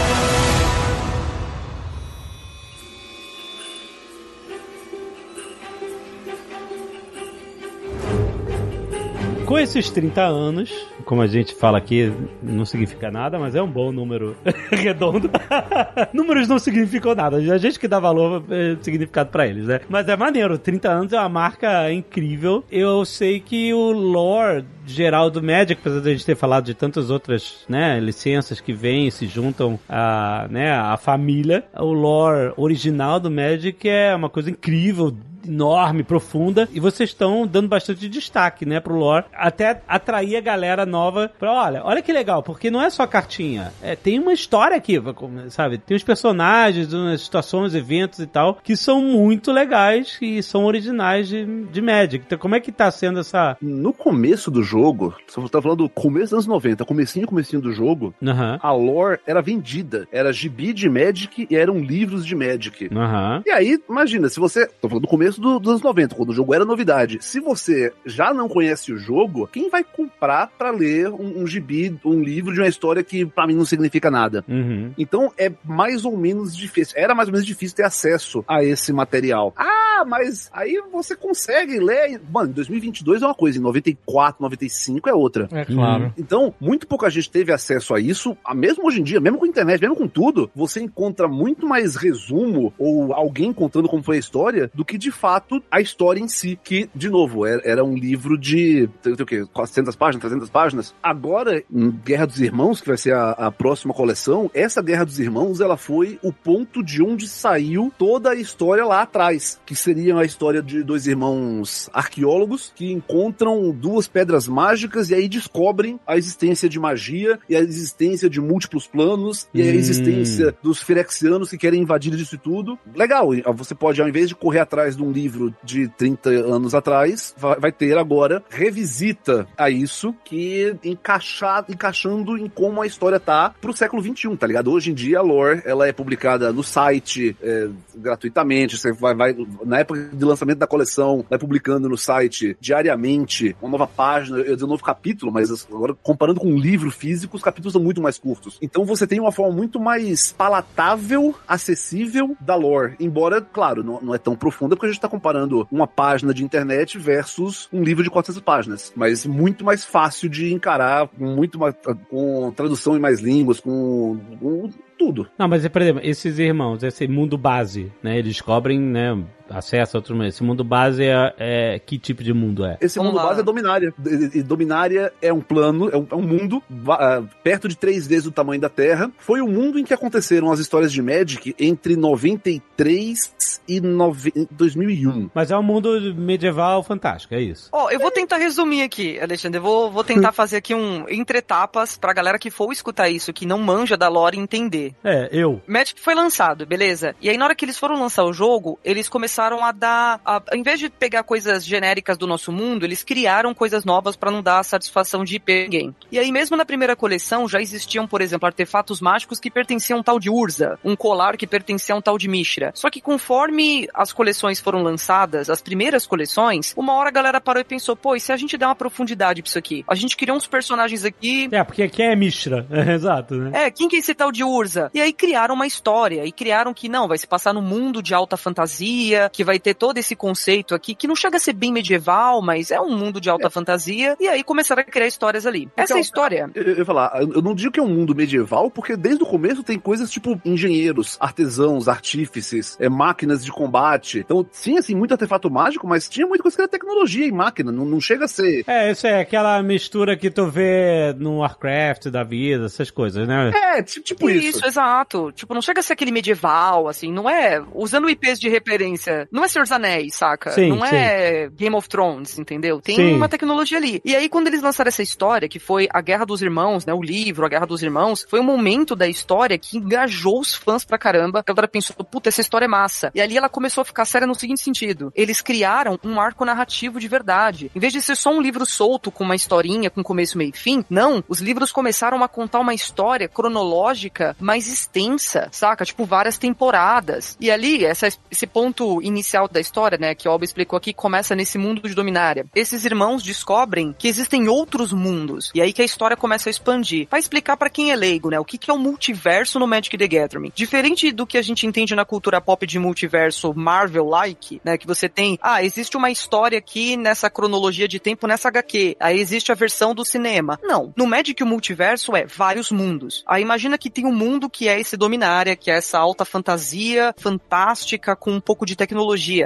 Com esses 30 anos, como a gente fala aqui, não significa nada, mas é um bom número redondo. Números não significam nada, a gente que dá valor é, significado pra eles, né? Mas é maneiro, 30 anos é uma marca incrível. Eu sei que o lore geral do Magic, apesar de a gente ter falado de tantas outras, né, licenças que vêm e se juntam a, né, a família, o lore original do Magic é uma coisa incrível, enorme, profunda, e vocês estão dando bastante destaque, né, pro lore, até atrair a galera nova pra, olha, olha que legal, porque não é só cartinha, é, tem uma história aqui, sabe, tem os personagens, umas situações, eventos e tal, que são muito legais e são originais de, de Magic. Então, como é que tá sendo essa... No começo do jogo, você tá falando do começo dos anos 90, comecinho, comecinho do jogo, Aham, a lore era vendida. Era gibi de Magic e eram livros de Magic. aham. E aí, imagina, se você. Tô falando do começo do- dos anos 90, quando o jogo era novidade. Se você já não conhece o jogo, quem vai comprar pra ler um, um gibi, um livro de uma história que pra mim não significa nada? Uhum. Então é mais ou menos difícil. Era mais ou menos difícil ter acesso a esse material. Ah, mas aí você consegue ler. Mano, em 2022 é uma coisa, em 94, 95 é outra. É claro. Então, muito pouca gente teve acesso a isso. Mesmo hoje em dia, mesmo com a internet, mesmo com tudo, você encontra muito mais resumo ou alguém contando como foi a história do que de fato a história em si. Que, de novo, era, era um livro de tem, tem o quê? 400 páginas, 300 páginas. Agora, em Guerra dos Irmãos, que vai ser a, a próxima coleção, essa Guerra dos Irmãos ela foi o ponto de onde saiu toda a história lá atrás. Que seria a história de dois irmãos arqueólogos que encontram duas pedras mágicas e aí descobrem a existência de magia e a existência de múltiplos planos e a Hum. existência dos Firexianos que querem invadir isso tudo. Legal, você pode, ao invés de correr atrás de um livro de 30 anos atrás, vai, ter agora revisita a isso que encaixar, encaixando em como a história tá pro século XXI, tá ligado? Hoje em dia a lore, ela é publicada no site é, gratuitamente, você vai, vai, na época de lançamento da coleção, vai publicando no site diariamente uma nova página, eu um novo capítulo, mas agora comparando com um livro físico, os capítulos são muito mais curtos. Então você tem uma forma muito mais palatável, acessível da lore, embora, claro, não, não é tão profunda porque a gente tá comparando uma página de internet versus um livro de 400 páginas, mas muito mais fácil de encarar, muito mais, com tradução em mais línguas, com, com tudo. Não, mas, por exemplo, esses irmãos, esse mundo base, né? Eles descobrem, né? Acesso a outros mundos. Esse mundo base é, é- Que tipo de mundo é? Esse Vamos mundo lá. base é Dominária. E- Dominária é um plano, é um, é um mundo ah, perto de três vezes o tamanho da Terra. Foi o mundo em que aconteceram as histórias de Magic entre 93 e nove- 2001. Mas é um mundo medieval fantástico, é isso. Ó, eu vou tentar resumir aqui, Alexandre. Eu vou, vou tentar fazer aqui um entre etapas pra galera que for escutar isso, que não manja da lore entender. É, eu. Magic foi lançado, beleza? E aí, na hora que eles foram lançar o jogo, eles começaram a dar. A, ao invés de pegar coisas genéricas do nosso mundo, eles criaram coisas novas pra não dar a satisfação de IP ninguém. E aí, mesmo na primeira coleção, já existiam, por exemplo, artefatos mágicos que pertenciam a um tal de Urza, um colar que pertencia a um tal de Mishra. Só que conforme as coleções foram lançadas, as primeiras coleções, uma hora a galera parou e pensou, pô, e se a gente der uma profundidade pra isso aqui? A gente criou uns personagens aqui É, porque aqui é Mishra. É, exato, né? é, quem que é esse tal de Urza? E aí criaram uma história, e criaram que não, vai se passar no mundo de alta fantasia, que vai ter todo esse conceito aqui, que não chega a ser bem medieval, mas é um mundo de alta fantasia, e aí começaram a criar histórias ali. Essa é a história. Eu, eu ia falar, eu não digo que é um mundo medieval, porque desde o começo tem coisas tipo engenheiros, artesãos, artífices, é, máquinas de combate. Então tinha, assim, muito artefato mágico, mas tinha muita coisa que era tecnologia e máquina. Não, não chega a ser. É, isso é aquela mistura que tu vê no Warcraft da vida, essas coisas, né? É, ti- tipo isso. Isso, exato. Tipo, não chega a ser aquele medieval, assim, não é. Usando IPs de referência, não é Senhor dos Anéis, saca? Sim, não é Game of Thrones, entendeu? Tem Sim. uma tecnologia ali. E aí, quando eles lançaram essa história, que foi a Guerra dos Irmãos, né? O livro, a Guerra dos Irmãos, foi um momento da história que engajou os fãs pra caramba. A galera pensou, puta, essa história é massa. E ali ela começou a ficar séria no seguinte sentido: eles criaram um arco narrativo de verdade. Em vez de ser só um livro solto com uma historinha, com começo, meio e fim, não. Os livros começaram a contar uma história cronológica mais extensa, saca? Tipo, várias temporadas. E ali, essa, esse ponto inicial da história, né, que o Alba explicou aqui, começa nesse mundo de Dominária. Esses irmãos descobrem que existem outros mundos. E aí que a história começa a expandir. Vai explicar pra quem é leigo, né, o que, que é o multiverso no Magic the Gathering. Diferente do que a gente entende na cultura pop de multiverso Marvel-like, né, que você tem, ah, existe uma história aqui nessa cronologia de tempo nessa HQ. Aí existe a versão do cinema. Não. No Magic o multiverso é vários mundos. Aí imagina que tem um mundo que é esse Dominária, que é essa alta fantasia fantástica com um pouco de tecnologia.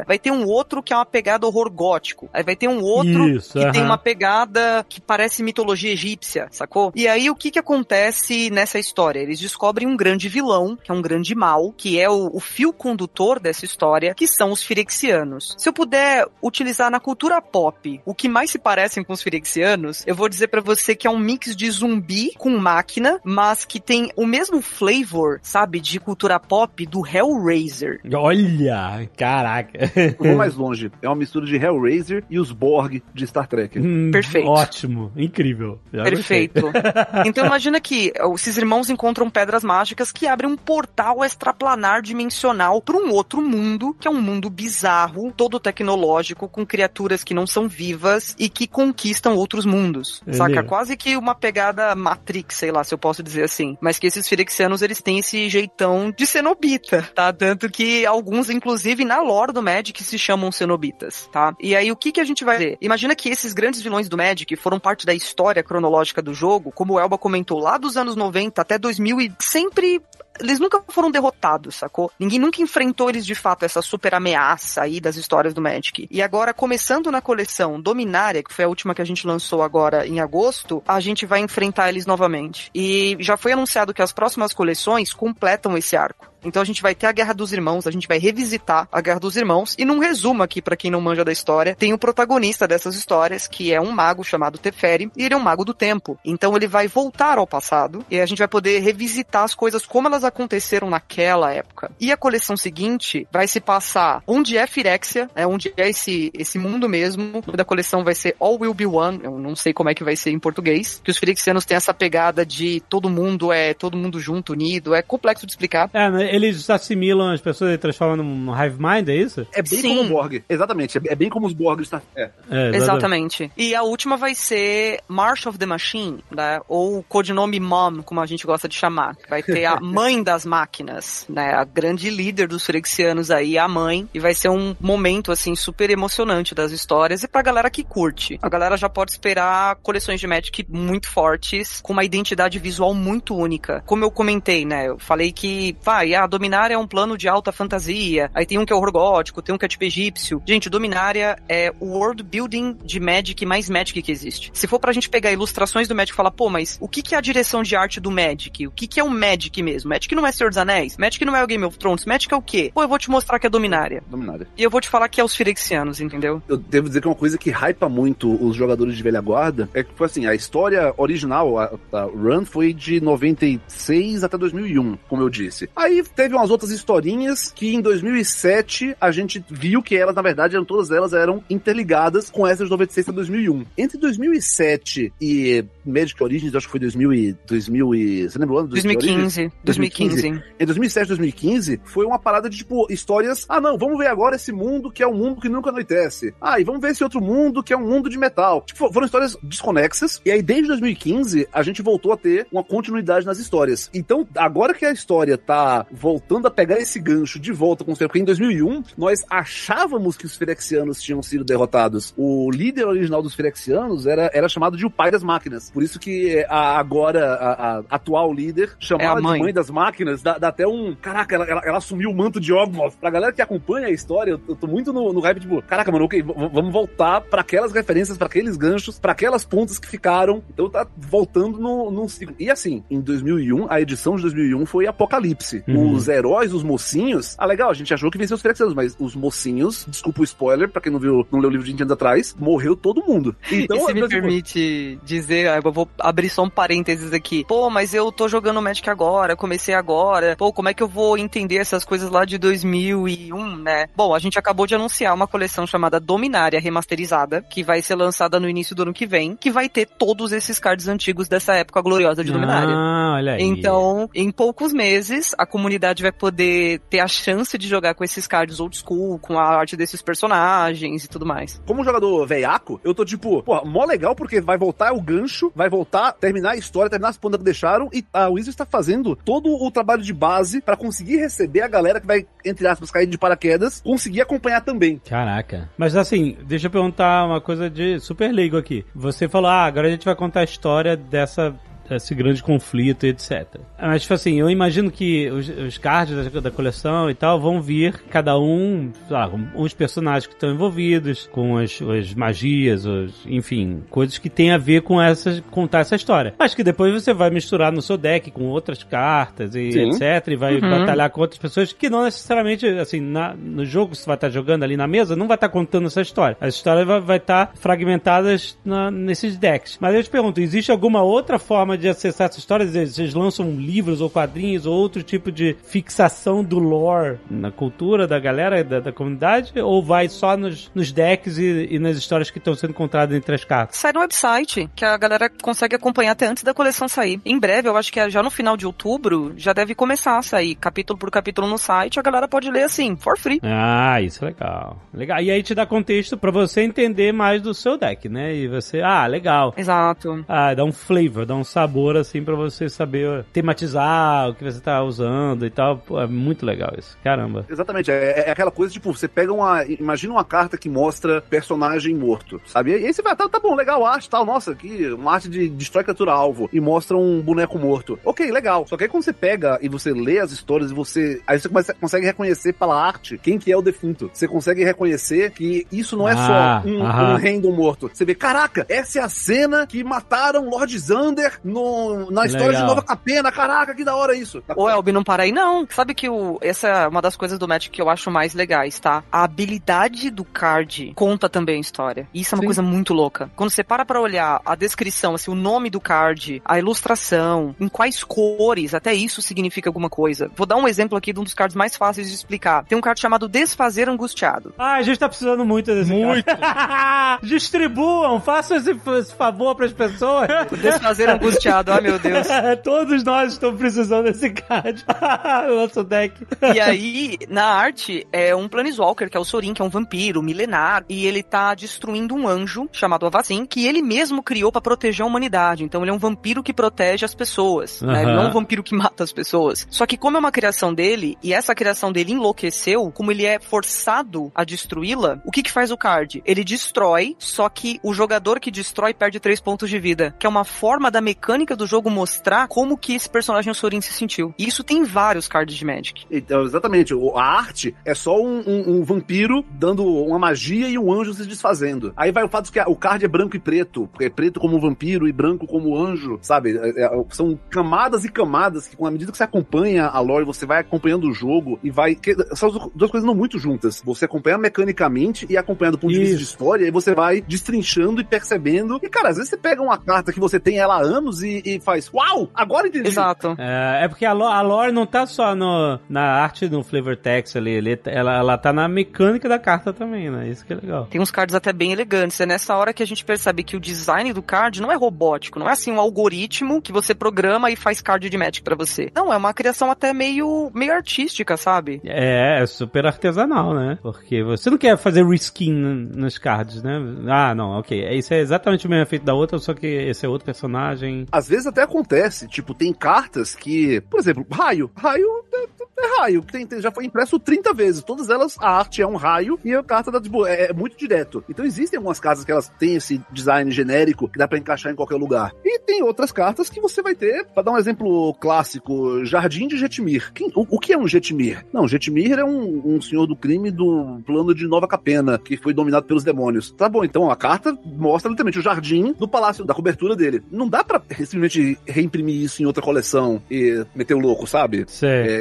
Vai ter um outro que é uma pegada horror gótico. Aí vai ter um outro Isso, que tem aham. uma pegada que parece mitologia egípcia, sacou? E aí o que que acontece nessa história? Eles descobrem um grande vilão, que é um grande mal, que é o, o fio condutor dessa história, que são os Firexianos. Se eu puder utilizar na cultura pop o que mais se parecem com os Firexianos, eu vou dizer pra você que é um mix de zumbi com máquina, mas que tem o mesmo flavor, sabe, de cultura pop do Hellraiser. Olha, caraca. Eu vou mais longe. É uma mistura de Hellraiser e os Borg de Star Trek. Hum, Perfeito. Ótimo, incrível. Já Perfeito. Então imagina que esses irmãos encontram pedras mágicas que abrem um portal extraplanar dimensional para um outro mundo, que é um mundo bizarro, todo tecnológico, com criaturas que não são vivas e que conquistam outros mundos. É Saca? mesmo. Quase que uma pegada Matrix, sei lá, se eu posso dizer assim. Mas que esses Firexianos, eles têm esse jeitão de cenobita, tá? Tanto que alguns, inclusive, na lore do Magic, se chamam cenobitas, tá? E aí, o que que a gente vai ver? Imagina que esses grandes vilões do Magic foram parte da história cronológica do jogo, como o Elba comentou, lá dos anos 90 até 2000 e sempre eles nunca foram derrotados, sacou? Ninguém nunca enfrentou eles de fato, essa super ameaça aí das histórias do Magic. E agora, começando na coleção Dominária, que foi a última que a gente lançou agora em agosto, a gente vai enfrentar eles novamente. E já foi anunciado que as próximas coleções completam esse arco. Então a gente vai ter a Guerra dos Irmãos, a gente vai revisitar a Guerra dos Irmãos. E num resumo aqui, pra quem não manja da história, tem o protagonista dessas histórias, que é um mago chamado Teferi, e ele é um mago do tempo. Então ele vai voltar ao passado e a gente vai poder revisitar as coisas como elas aconteceram naquela época. E a coleção seguinte vai se passar onde é Firexia, é onde é esse, esse mundo mesmo. O da coleção vai ser All Will Be One. Eu não sei como é que vai ser em português. Que os Firexianos têm essa pegada de todo mundo é todo mundo junto, unido. É complexo de explicar. É, né, eles assimilam as pessoas e transformam num hive mind, é isso? É bem Sim. como o Borg. Exatamente. É é bem como os Borgs. Tá? É. É, Exatamente. E a última vai ser March of the Machine, né? Ou codinome Mom, como a gente gosta de chamar. Vai ter a mãe das máquinas, né? A grande líder dos Firexianos aí, a mãe. E vai ser um momento, assim, super emocionante das histórias. E pra galera que curte. A galera já pode esperar coleções de Magic muito fortes, com uma identidade visual muito única. Como eu comentei, né? Eu falei que, vai, a Dominária é um plano de alta fantasia. Aí tem um que é horror gótico, tem um que é tipo egípcio. Gente, Dominária é o world building de Magic mais Magic que existe. Se for pra gente pegar ilustrações do Magic e falar, pô, mas o que, que é a direção de arte do Magic? O que, que é o Magic mesmo? Magic não é Senhor dos Anéis? Magic não é o Game of Thrones? Magic é o quê? Pô, eu vou te mostrar que é Dominária. Dominada. E eu vou te falar que é os Firexianos, entendeu? Eu devo dizer que uma coisa que hypa muito os jogadores de velha guarda é que, foi assim, a história original, a, a Run, foi de 96 até 2001, como eu disse. Aí teve umas outras historinhas que em 2007 a gente viu que elas, na verdade, eram, todas elas eram interligadas com essas de 96 até 2001. Entre 2007 e Magic Origins, acho que foi 2000 e, 2000 e... Você lembra o ano? do Magic Origins? 2015. 2015. Em 2007 2015, foi uma parada de, tipo, histórias. Ah, não, vamos ver agora esse mundo que é um mundo que nunca anoitece. Ah, e vamos ver esse outro mundo que é um mundo de metal. Tipo, foram histórias desconexas. E aí, desde 2015, a gente voltou a ter uma continuidade nas histórias. Então, agora que a história tá voltando a pegar esse gancho de volta com os porque em 2001, nós achávamos que os Firexianos tinham sido derrotados. O líder original dos Firexianos era, era chamado de o pai das máquinas. Por isso que a, agora a, a atual líder chamada É a mãe. de mãe das máquinas dá, dá até um. Caraca, ela, ela, ela assumiu o manto de Ogmoth. Pra galera que acompanha a história, eu, eu tô muito no, no hype, tipo, caraca, mano, ok, vamos voltar pra aquelas referências, pra aqueles ganchos, pra aquelas pontas que ficaram. Então tá voltando no, num ciclo. E assim, em 2001, a edição de 2001 foi Apocalipse. Uhum. Os heróis, os mocinhos. Ah, legal, a gente achou que venceu os Firexianos, mas os mocinhos, desculpa o spoiler, pra quem não viu, não leu o livro de 20 anos atrás, morreu todo mundo. Então, e se me então, tipo, permite dizer, ah, eu vou abrir só um parênteses aqui. Pô, mas eu tô jogando Magic agora, comecei agora. Pô, como é que eu vou entender essas coisas lá de 2001, né? Bom, a gente acabou de anunciar uma coleção chamada Dominária Remasterizada, que vai ser lançada no início do ano que vem, que vai ter todos esses cards antigos dessa época gloriosa de Dominária. Ah, olha aí. Então, em poucos meses, a comunidade vai poder ter a chance de jogar com esses cards old school, com a arte desses personagens e tudo mais. como jogador veiaco, eu tô tipo, pô, mó legal porque vai voltar o gancho, vai voltar, terminar a história, terminar as pontas que deixaram e a Wizard está fazendo todo o trabalho de base pra conseguir receber a galera que vai, entre aspas, cair de paraquedas, conseguir acompanhar também. Caraca. Mas assim, deixa eu perguntar uma coisa de super leigo aqui. Você falou, ah, agora a gente vai contar a história dessa desse grande conflito e etc. Mas, tipo assim, eu imagino que os, os cards da, da coleção e tal vão vir, cada um, sei lá, com uns personagens que estão envolvidos, com as, as magias, os, enfim, coisas que tem a ver com essas, contar essa história. Mas que depois você vai misturar no seu deck com outras cartas e Sim. etc. E vai Uhum. batalhar com outras pessoas que não necessariamente, assim, na- no jogo que você vai estar jogando ali na mesa, não vai estar contando essa história. As histórias vai, vai estar fragmentadas na- nesses decks. Mas eu te pergunto, existe alguma outra forma de acessar essa história? Quer dizer, Vocês lançam livros ou quadrinhos ou outro tipo de fixação do lore na cultura da galera, da, da comunidade? Ou vai só nos, nos decks e, e nas histórias que estão sendo encontradas entre as cartas? Sai no website, que a galera consegue acompanhar até antes da coleção sair. Em breve, eu acho que é já no final de outubro, já deve começar a sair capítulo por capítulo no site, a galera pode ler assim, for free. Ah, isso é legal. Legal. E aí te dá contexto pra você entender mais do seu deck, né? E você, ah, legal. Exato. Ah, dá um flavor, dá um sabor assim pra você saber tematizar o que você tá usando e tal. Pô, é muito legal isso. Caramba. Exatamente, é, é aquela coisa, tipo, você pega uma. Imagina uma carta que mostra personagem morto, sabe? E aí você vai, tá, tá bom, legal, arte tal, nossa, aqui, uma arte de destrói criatura alvo e mostra um boneco morto. Ok, legal. Só que aí quando você pega e você lê as histórias e você. Aí você começa- consegue reconhecer pela arte quem que é o defunto. Você consegue reconhecer que isso não é Ah, só um, aham. um random morto. Você vê, caraca, essa é a cena que mataram Lord Xander no, na história Legal. de Nova Capena. Caraca, que da hora isso. Ô, Elbi, não para aí, não. Sabe que o, essa é uma das coisas do Magic que eu acho mais legais, tá? A habilidade do card conta também a história. E isso é uma Sim. coisa muito louca. Quando você para pra olhar a descrição, assim, o nome do card, a ilustração, em quais cores, até isso significa alguma coisa. Vou dar um exemplo aqui de um dos cards mais fáceis de explicar. Tem um card chamado Desfazer Angustiado. Ah, a gente tá precisando muito desse Muito. Distribuam, façam esse, esse favor pras pessoas. Desfazer Angustiado, ah, meu Deus. Todos nós estamos precisando desse card. Nosso deck. E aí, na arte, é um Planeswalker, que é o Sorin, que é um vampiro milenar, e ele tá destruindo um anjo chamado Avazin, que ele mesmo criou pra proteger a humanidade. Então ele é um vampiro que protege as pessoas, né? Ele não é um vampiro que mata as pessoas. Só que como é uma criação dele, e essa criação dele enlouqueceu, como ele é forçado a destruí-la, o que que faz o card? Ele destrói, só que o jogador que destrói perde 3 pontos de vida, que é uma forma da mecânica do jogo mostrar como que esse personagem o Sorin se sentiu. E isso tem vários cards de Magic. Então, exatamente. o- A arte é só um, um- um vampiro dando uma magia e um anjo se desfazendo. Aí vai o fato de que o card é branco e preto. porque É preto como um vampiro e branco como anjo, sabe? É- é- são camadas e camadas que, com a medida que você acompanha a lore, você vai acompanhando o jogo e vai. que- são as duas coisas não muito juntas. Você acompanha mecanicamente e acompanha do ponto de vista de história, e você vai destrinchando e percebendo. E, cara, às vezes você pega uma carta que você tem ela há anos e, e faz, uau, agora entendi. Exato. É, é porque a, lo- a lore não tá só no, na arte, no flavor text ali, ele- ela, ela tá na mecânica da carta também, né? Isso que é legal. Tem uns cards até bem elegantes. É nessa hora que a gente percebe que o design do card não é robótico, não é assim um algoritmo que você programa e faz card de Magic pra você. Não, é uma criação até meio, meio artística, sabe? É, é super artesanal, né? Porque você não quer fazer reskin nos cards, né? Ah, não, ok. Isso é exatamente o mesmo efeito da outra, só que esse é outro personagem. Às vezes até acontece, tipo, tem cartas que, por exemplo, raio. Raio é, raio. Tem, tem- já foi impresso 30 vezes. Todas elas, a arte é um raio e a carta da, tipo, é, é muito direto. Então existem algumas cartas que elas têm esse design genérico que dá pra encaixar em qualquer lugar. E tem outras cartas que você vai ter, pra dar um exemplo clássico, Jardim de Jetmir. Quem- o, o que é um Jetmir? Não, Jetmir é um, um senhor do crime do plano de Nova Capena, que foi dominado pelos demônios. Tá bom, então a carta mostra literalmente o jardim do palácio, da cobertura dele. Não dá pra simplesmente reimprimir isso em outra coleção e meter o louco, sabe?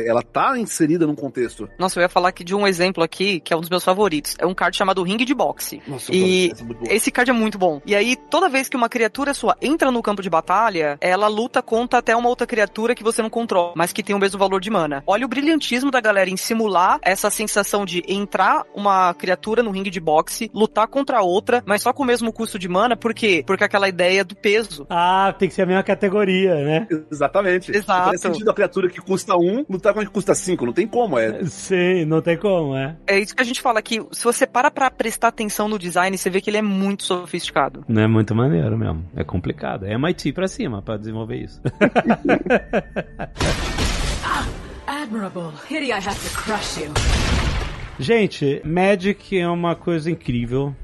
É, ela tá inserida num contexto. Nossa, eu ia falar aqui de um exemplo aqui, que é um dos meus favoritos. É um card chamado Ring de Boxe. Nossa, E é. Esse card é muito bom. E aí, toda vez que uma criatura sua entra no campo de batalha, ela luta contra até uma outra criatura que você não controla, mas que tem o mesmo valor de mana. Olha o brilhantismo da galera em simular essa sensação de entrar uma criatura no ringue de boxe, lutar contra outra, mas só com o mesmo custo de mana, por quê? Porque aquela ideia do peso. Ah, tem que ser a mesma categoria, né? Exatamente. Exato. Faz sentido a criatura que custa um lutar com a que custa cinco. Não tem como, é. Sim, não tem como, é. É isso que a gente fala aqui. Se você para pra prestar atenção no design, você vê que ele é muito sofisticado. Não é muito maneiro mesmo. É complicado. É MIT pra cima pra desenvolver isso. Admirable. Pity I have to crush you. Gente, Magic é uma coisa incrível.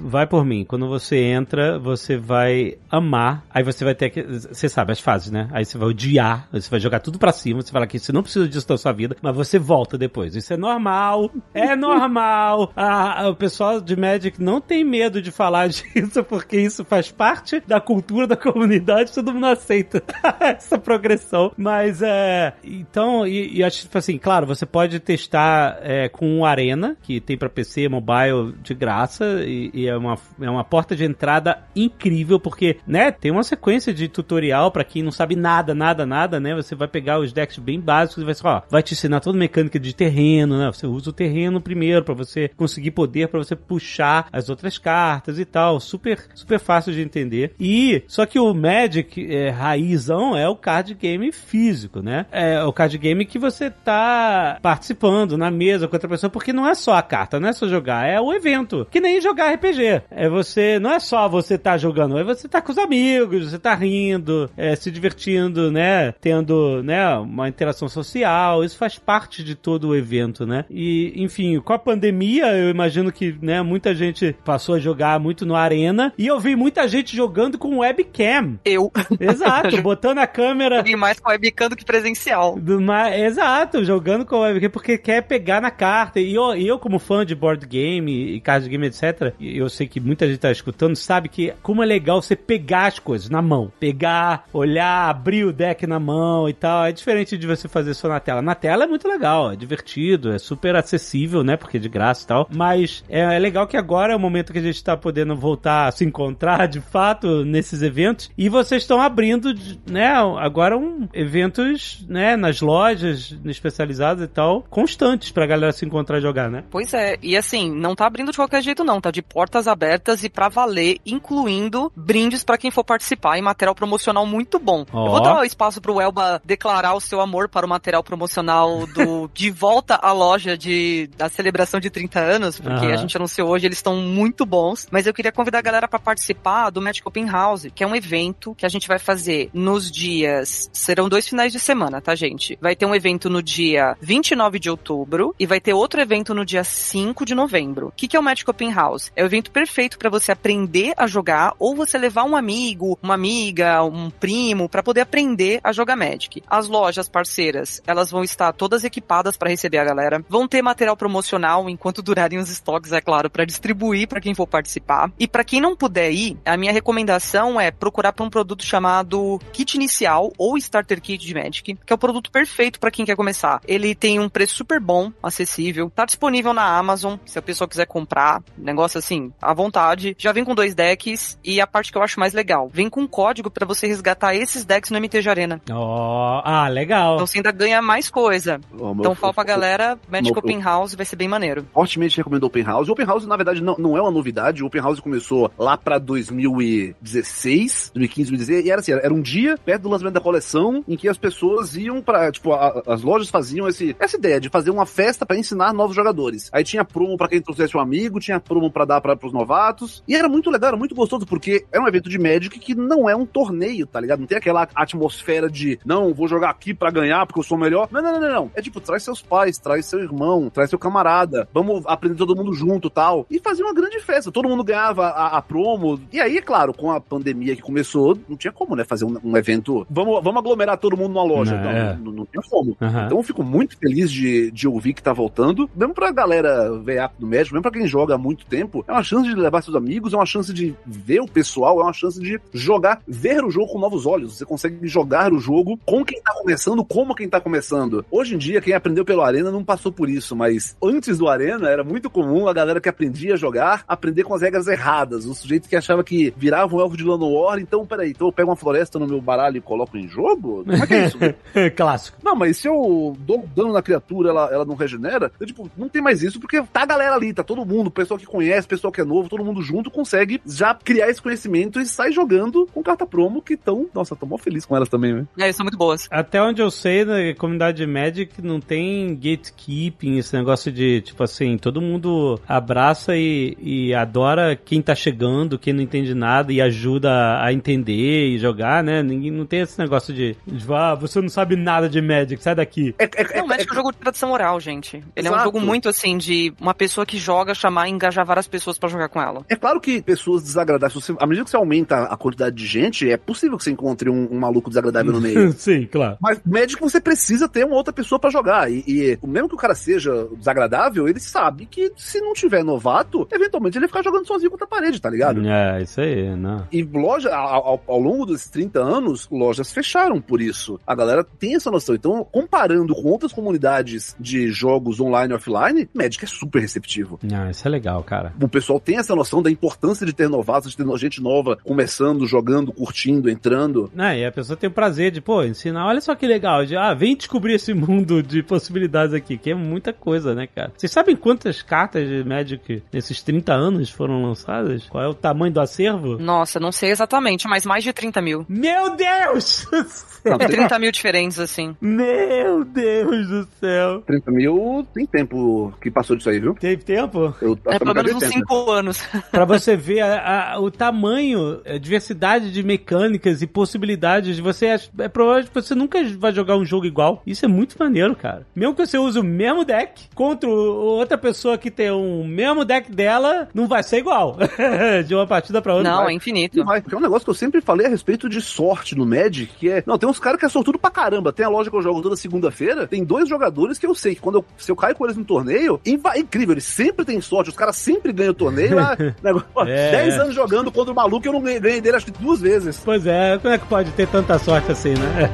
Vai por mim. Quando você entra, você vai amar. Aí você vai ter que. Você sabe as fases, né? Aí você vai odiar. Você vai jogar tudo pra cima. Você fala que você não precisa disso na sua vida. Mas você volta depois. Isso é normal. É normal. Ah, o pessoal de Magic não tem medo de falar disso, porque isso faz parte da cultura da comunidade. Todo mundo aceita essa progressão. Mas é. Então, e, e acho tipo assim, claro, você pode testar é, com o Arena, que tem pra PC, mobile de graça, e, e é, uma, é uma porta de entrada incrível, porque, né, tem uma sequência de tutorial pra quem não sabe nada, nada, nada, né? Você vai pegar os decks bem básicos e vai, ó, vai te ensinar toda a mecânica de terreno, né? Você usa o terreno primeiro pra você conseguir poder, pra você puxar as outras cartas e tal. Super, super fácil de entender. E, só que o Magic é, raizão é o card game físico, né? É o card game que você tá participando na mesa com outra pessoa, porque não é só a carta, não é só jogar, é o evento. Que nem jogar RPG. É você, não é só você tá jogando, é você tá com os amigos, você tá rindo, é, se divertindo, né? Tendo, né, uma interação social. Isso faz parte de todo o evento, né? E, enfim, com a pandemia, eu imagino que, né, muita gente passou a jogar muito no Arena. E eu vi muita gente jogando com webcam. Eu Exato, botando a câmera joguei mais com webcam do que presencial. do ma- Exato, jogando com webcam porque quer pegar na carta. E e eu, eu, como fã de board game e card game, etc., eu sei que muita gente tá escutando, sabe que como é legal você pegar as coisas na mão. Pegar, olhar, abrir o deck na mão e tal. É diferente de você fazer só na tela. Na tela é muito legal, é divertido, é super acessível, né? Porque é de graça e tal. Mas é, é legal que agora é o momento que a gente tá podendo voltar a se encontrar de fato nesses eventos. E vocês estão abrindo, né? Agora um, eventos, né? Nas lojas especializadas e tal, constantes pra galera se encontrar jogar, né? Pois é, e assim, não tá abrindo de qualquer jeito não, tá de portas abertas e pra valer, incluindo brindes pra quem for participar e material promocional muito bom. Ó. Eu vou dar o espaço pro Elba declarar o seu amor para o material promocional do De Volta à Loja de, da celebração de 30 anos, porque Aham. a gente anunciou hoje, eles estão muito bons, mas eu queria convidar a galera pra participar do Magic Open House, que é um evento que a gente vai fazer nos dias, serão dois finais de semana, tá gente? Vai ter um evento no dia 29 de outubro e vai ter outro evento no dia 5 de novembro. O que, que é o Magic Open House? É o evento perfeito pra você aprender a jogar ou você levar um amigo, uma amiga, um primo pra poder aprender a jogar Magic. As lojas parceiras, elas vão estar todas equipadas pra receber a galera. Vão ter material promocional enquanto durarem os estoques, é claro, pra distribuir pra quem for participar. E pra quem não puder ir, a minha recomendação é procurar por um produto chamado Kit Inicial ou Starter Kit de Magic, que é o produto perfeito pra quem quer começar. Ele tem um preço super bom, acessível, tá disponível na Amazon, se a pessoa quiser comprar, negócio assim, à vontade. Já vem com dois decks e a parte que eu acho mais legal, vem com um código pra você resgatar esses decks no MTG Arena. Ó, ah, legal. Então você ainda ganha mais coisa. Meu- Então fala pra galera, Magic meu- Open House vai ser bem maneiro. fortemente recomendo Open House. O Open House, na verdade, não, não é uma novidade. O Open House começou lá pra 2016, 2015, 2016, e era assim, era um dia perto do lançamento da coleção em que as pessoas iam pra, tipo, a- as lojas faziam esse, essa ideia de fazer uma festa pra ensinar novos jogadores. Aí tinha promo pra quem trouxesse um amigo, tinha promo pra dar pra, pros novatos, e era muito legal, era muito gostoso, porque é um evento de Magic que não é um torneio, tá ligado? Não tem aquela atmosfera de, não, vou jogar aqui pra ganhar porque eu sou melhor. Não, não, não, não, não. É tipo, traz seus pais, traz seu irmão, traz seu camarada, vamos aprender todo mundo junto tal. E fazer uma grande festa. Todo mundo ganhava a, a promo. E aí, é claro, com a pandemia que começou, não tinha como, né, fazer um, um evento. Vamos, vamos aglomerar todo mundo numa loja. Não, Não, é. não, não tinha como. Aham. Então eu fico muito feliz de, de ouvir que tá voltando. Mesmo pra galera veaco do México, mesmo pra quem joga há muito tempo, é uma chance de levar seus amigos, é uma chance de ver o pessoal, é uma chance de jogar, ver o jogo com novos olhos. Você consegue jogar o jogo com quem tá começando, como quem tá começando. Hoje em dia, quem aprendeu pelo Arena não passou por isso, mas antes do Arena era muito comum a galera que aprendia a jogar aprender com as regras erradas. O sujeito que achava que virava um elfo de Llanowar, então peraí, então eu pego uma floresta no meu baralho e coloco em jogo? Como é que é isso? Clássico. Não, mas se eu dou dano na criatura, ela, ela não regenera, eu, tipo, não tem mais isso, porque tá a galera ali, tá todo mundo, pessoal que conhece, pessoal que é novo, todo mundo junto consegue já criar esse conhecimento e sai jogando com carta promo que tão, nossa, tô mó feliz com elas também, né? É, são muito boas. Até onde eu sei, na comunidade de Magic não tem gatekeeping, esse negócio de, tipo assim, todo mundo abraça e, e adora quem tá chegando, quem não entende nada e ajuda a entender e jogar, né? Ninguém não tem esse negócio de, de ah, você não sabe nada de Magic, sai daqui. É, é, Não, o Magic é um jogo de tradição oral, gente. Ele é um Exato. jogo muito assim de uma pessoa que joga chamar e engajar várias pessoas pra jogar com ela. É claro que pessoas desagradáveis, você- à medida que você aumenta a quantidade de gente, é possível que você encontre um, um maluco desagradável no meio. Sim, claro. Mas Magic você precisa ter uma outra pessoa pra jogar. E, e mesmo que o cara seja desagradável, ele sabe que se não tiver novato, eventualmente ele vai ficar jogando sozinho contra a parede, tá ligado? É, isso aí, não. E loja, ao, ao- ao longo desses 30 anos, lojas fecharam por isso. A galera tem essa noção. Então, comparando com outras comunidades de jogos online e offline, Magic é super receptivo. Ah, isso é legal, cara. O pessoal tem essa noção da importância de ter novatos, de ter gente nova começando, jogando, curtindo, entrando. Ah, e a pessoa tem o prazer de, pô, ensinar, olha só que legal, de, ah, vem descobrir esse mundo de possibilidades aqui, que é muita coisa, né, cara? Vocês sabem quantas cartas de Magic nesses 30 anos foram lançadas? Qual é o tamanho do acervo? Nossa, não sei exatamente, mas mais de 30 mil. Meu Deus! Não, É 30 mil diferentes, assim. Meu Deus do céu! 30 mil tem tempo que passou disso aí, viu? Teve tempo? Eu É pelo menos uns deve ter, 5 anos. Pra você ver a- a- o tamanho, a diversidade de mecânicas e possibilidades de você. É provável que você nunca vai jogar um jogo igual. Isso é muito maneiro, cara. Mesmo que você use o mesmo deck contra outra pessoa que tem o mesmo deck dela, não vai ser igual. de uma partida pra outra. Não, vai. é infinito. Não vai, porque é um negócio que eu sempre falei a respeito de sorte no Magic, que é. Não, tem uns caras que é sortudo pra caramba. Tem a loja que eu jogo toda segunda-feira, tem dois jogadores que eu sei que quando eu, se eu caio com eles no no torneio, é incrível, eles sempre têm sorte, os caras sempre ganham o torneio. ah, negócio- É. 10 anos jogando contra o maluco, eu não ganhei dele acho que duas vezes. Pois é, como é que pode ter tanta sorte assim, né?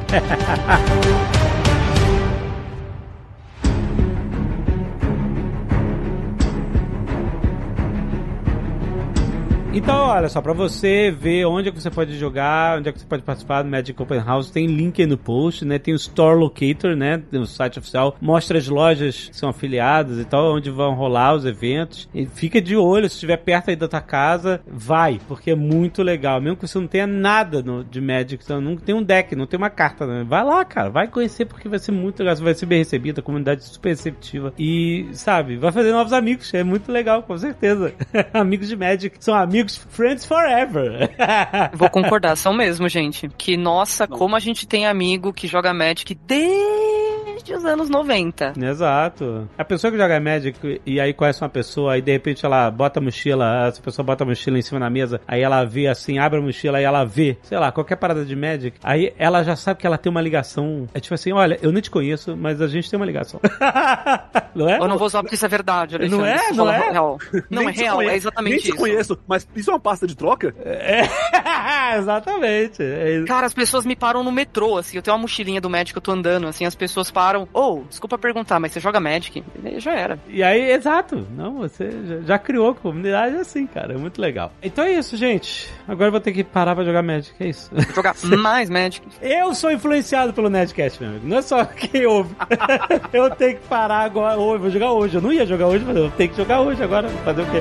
Então, olha só, pra você ver onde é que você pode jogar, onde é que você pode participar do Magic Open House, tem link aí no post, né? Tem o Store Locator, né? No site oficial, mostra as lojas que são afiliadas e tal, onde vão rolar os eventos. E fica de olho, se estiver perto aí da tua casa, vai, porque é muito legal. Mesmo que você não tenha nada no, de Magic, então não tem um deck, não tem uma carta, né? vai lá, cara, vai conhecer porque vai ser muito legal, você vai ser bem recebido, a comunidade é super receptiva. E, sabe, vai fazer novos amigos, é muito legal, com certeza. amigos de Magic são amigos friends forever. Vou concordar, são mesmo, gente. Que, nossa, como a gente tem amigo que joga Magic desde os anos 90. Exato. A pessoa que joga Magic e aí conhece uma pessoa, aí de repente ela bota a mochila, essa pessoa bota a mochila em cima da mesa, aí ela vê assim, abre a mochila e ela vê, sei lá, qualquer parada de Magic, aí ela já sabe que ela tem uma ligação. É tipo assim, olha, eu nem te conheço, mas a gente tem uma ligação. não é? Eu não vou usar porque isso é verdade, Alexandre. Não é? Não fala é? real. Não, Nem é te real, conheço, é exatamente Nem te isso. conheço, mas isso é uma pasta de troca? É, exatamente. É. Cara, as pessoas me param no metrô, assim, eu tenho uma mochilinha do Magic, eu tô andando, assim, as pessoas param, ô, desculpa perguntar, mas você joga Magic? E já era. E aí, exato. Não, você já, criou a comunidade assim, cara. É muito legal. Então é isso, gente. Agora eu vou ter que parar pra jogar Magic. É isso. Vou jogar mais Magic. Eu sou influenciado pelo Nerdcast, meu amigo. Não é só quem ouve. eu tenho que parar agora. Hoje, vou jogar hoje. Eu não ia jogar hoje, mas eu tenho que jogar hoje agora. Fazer o quê?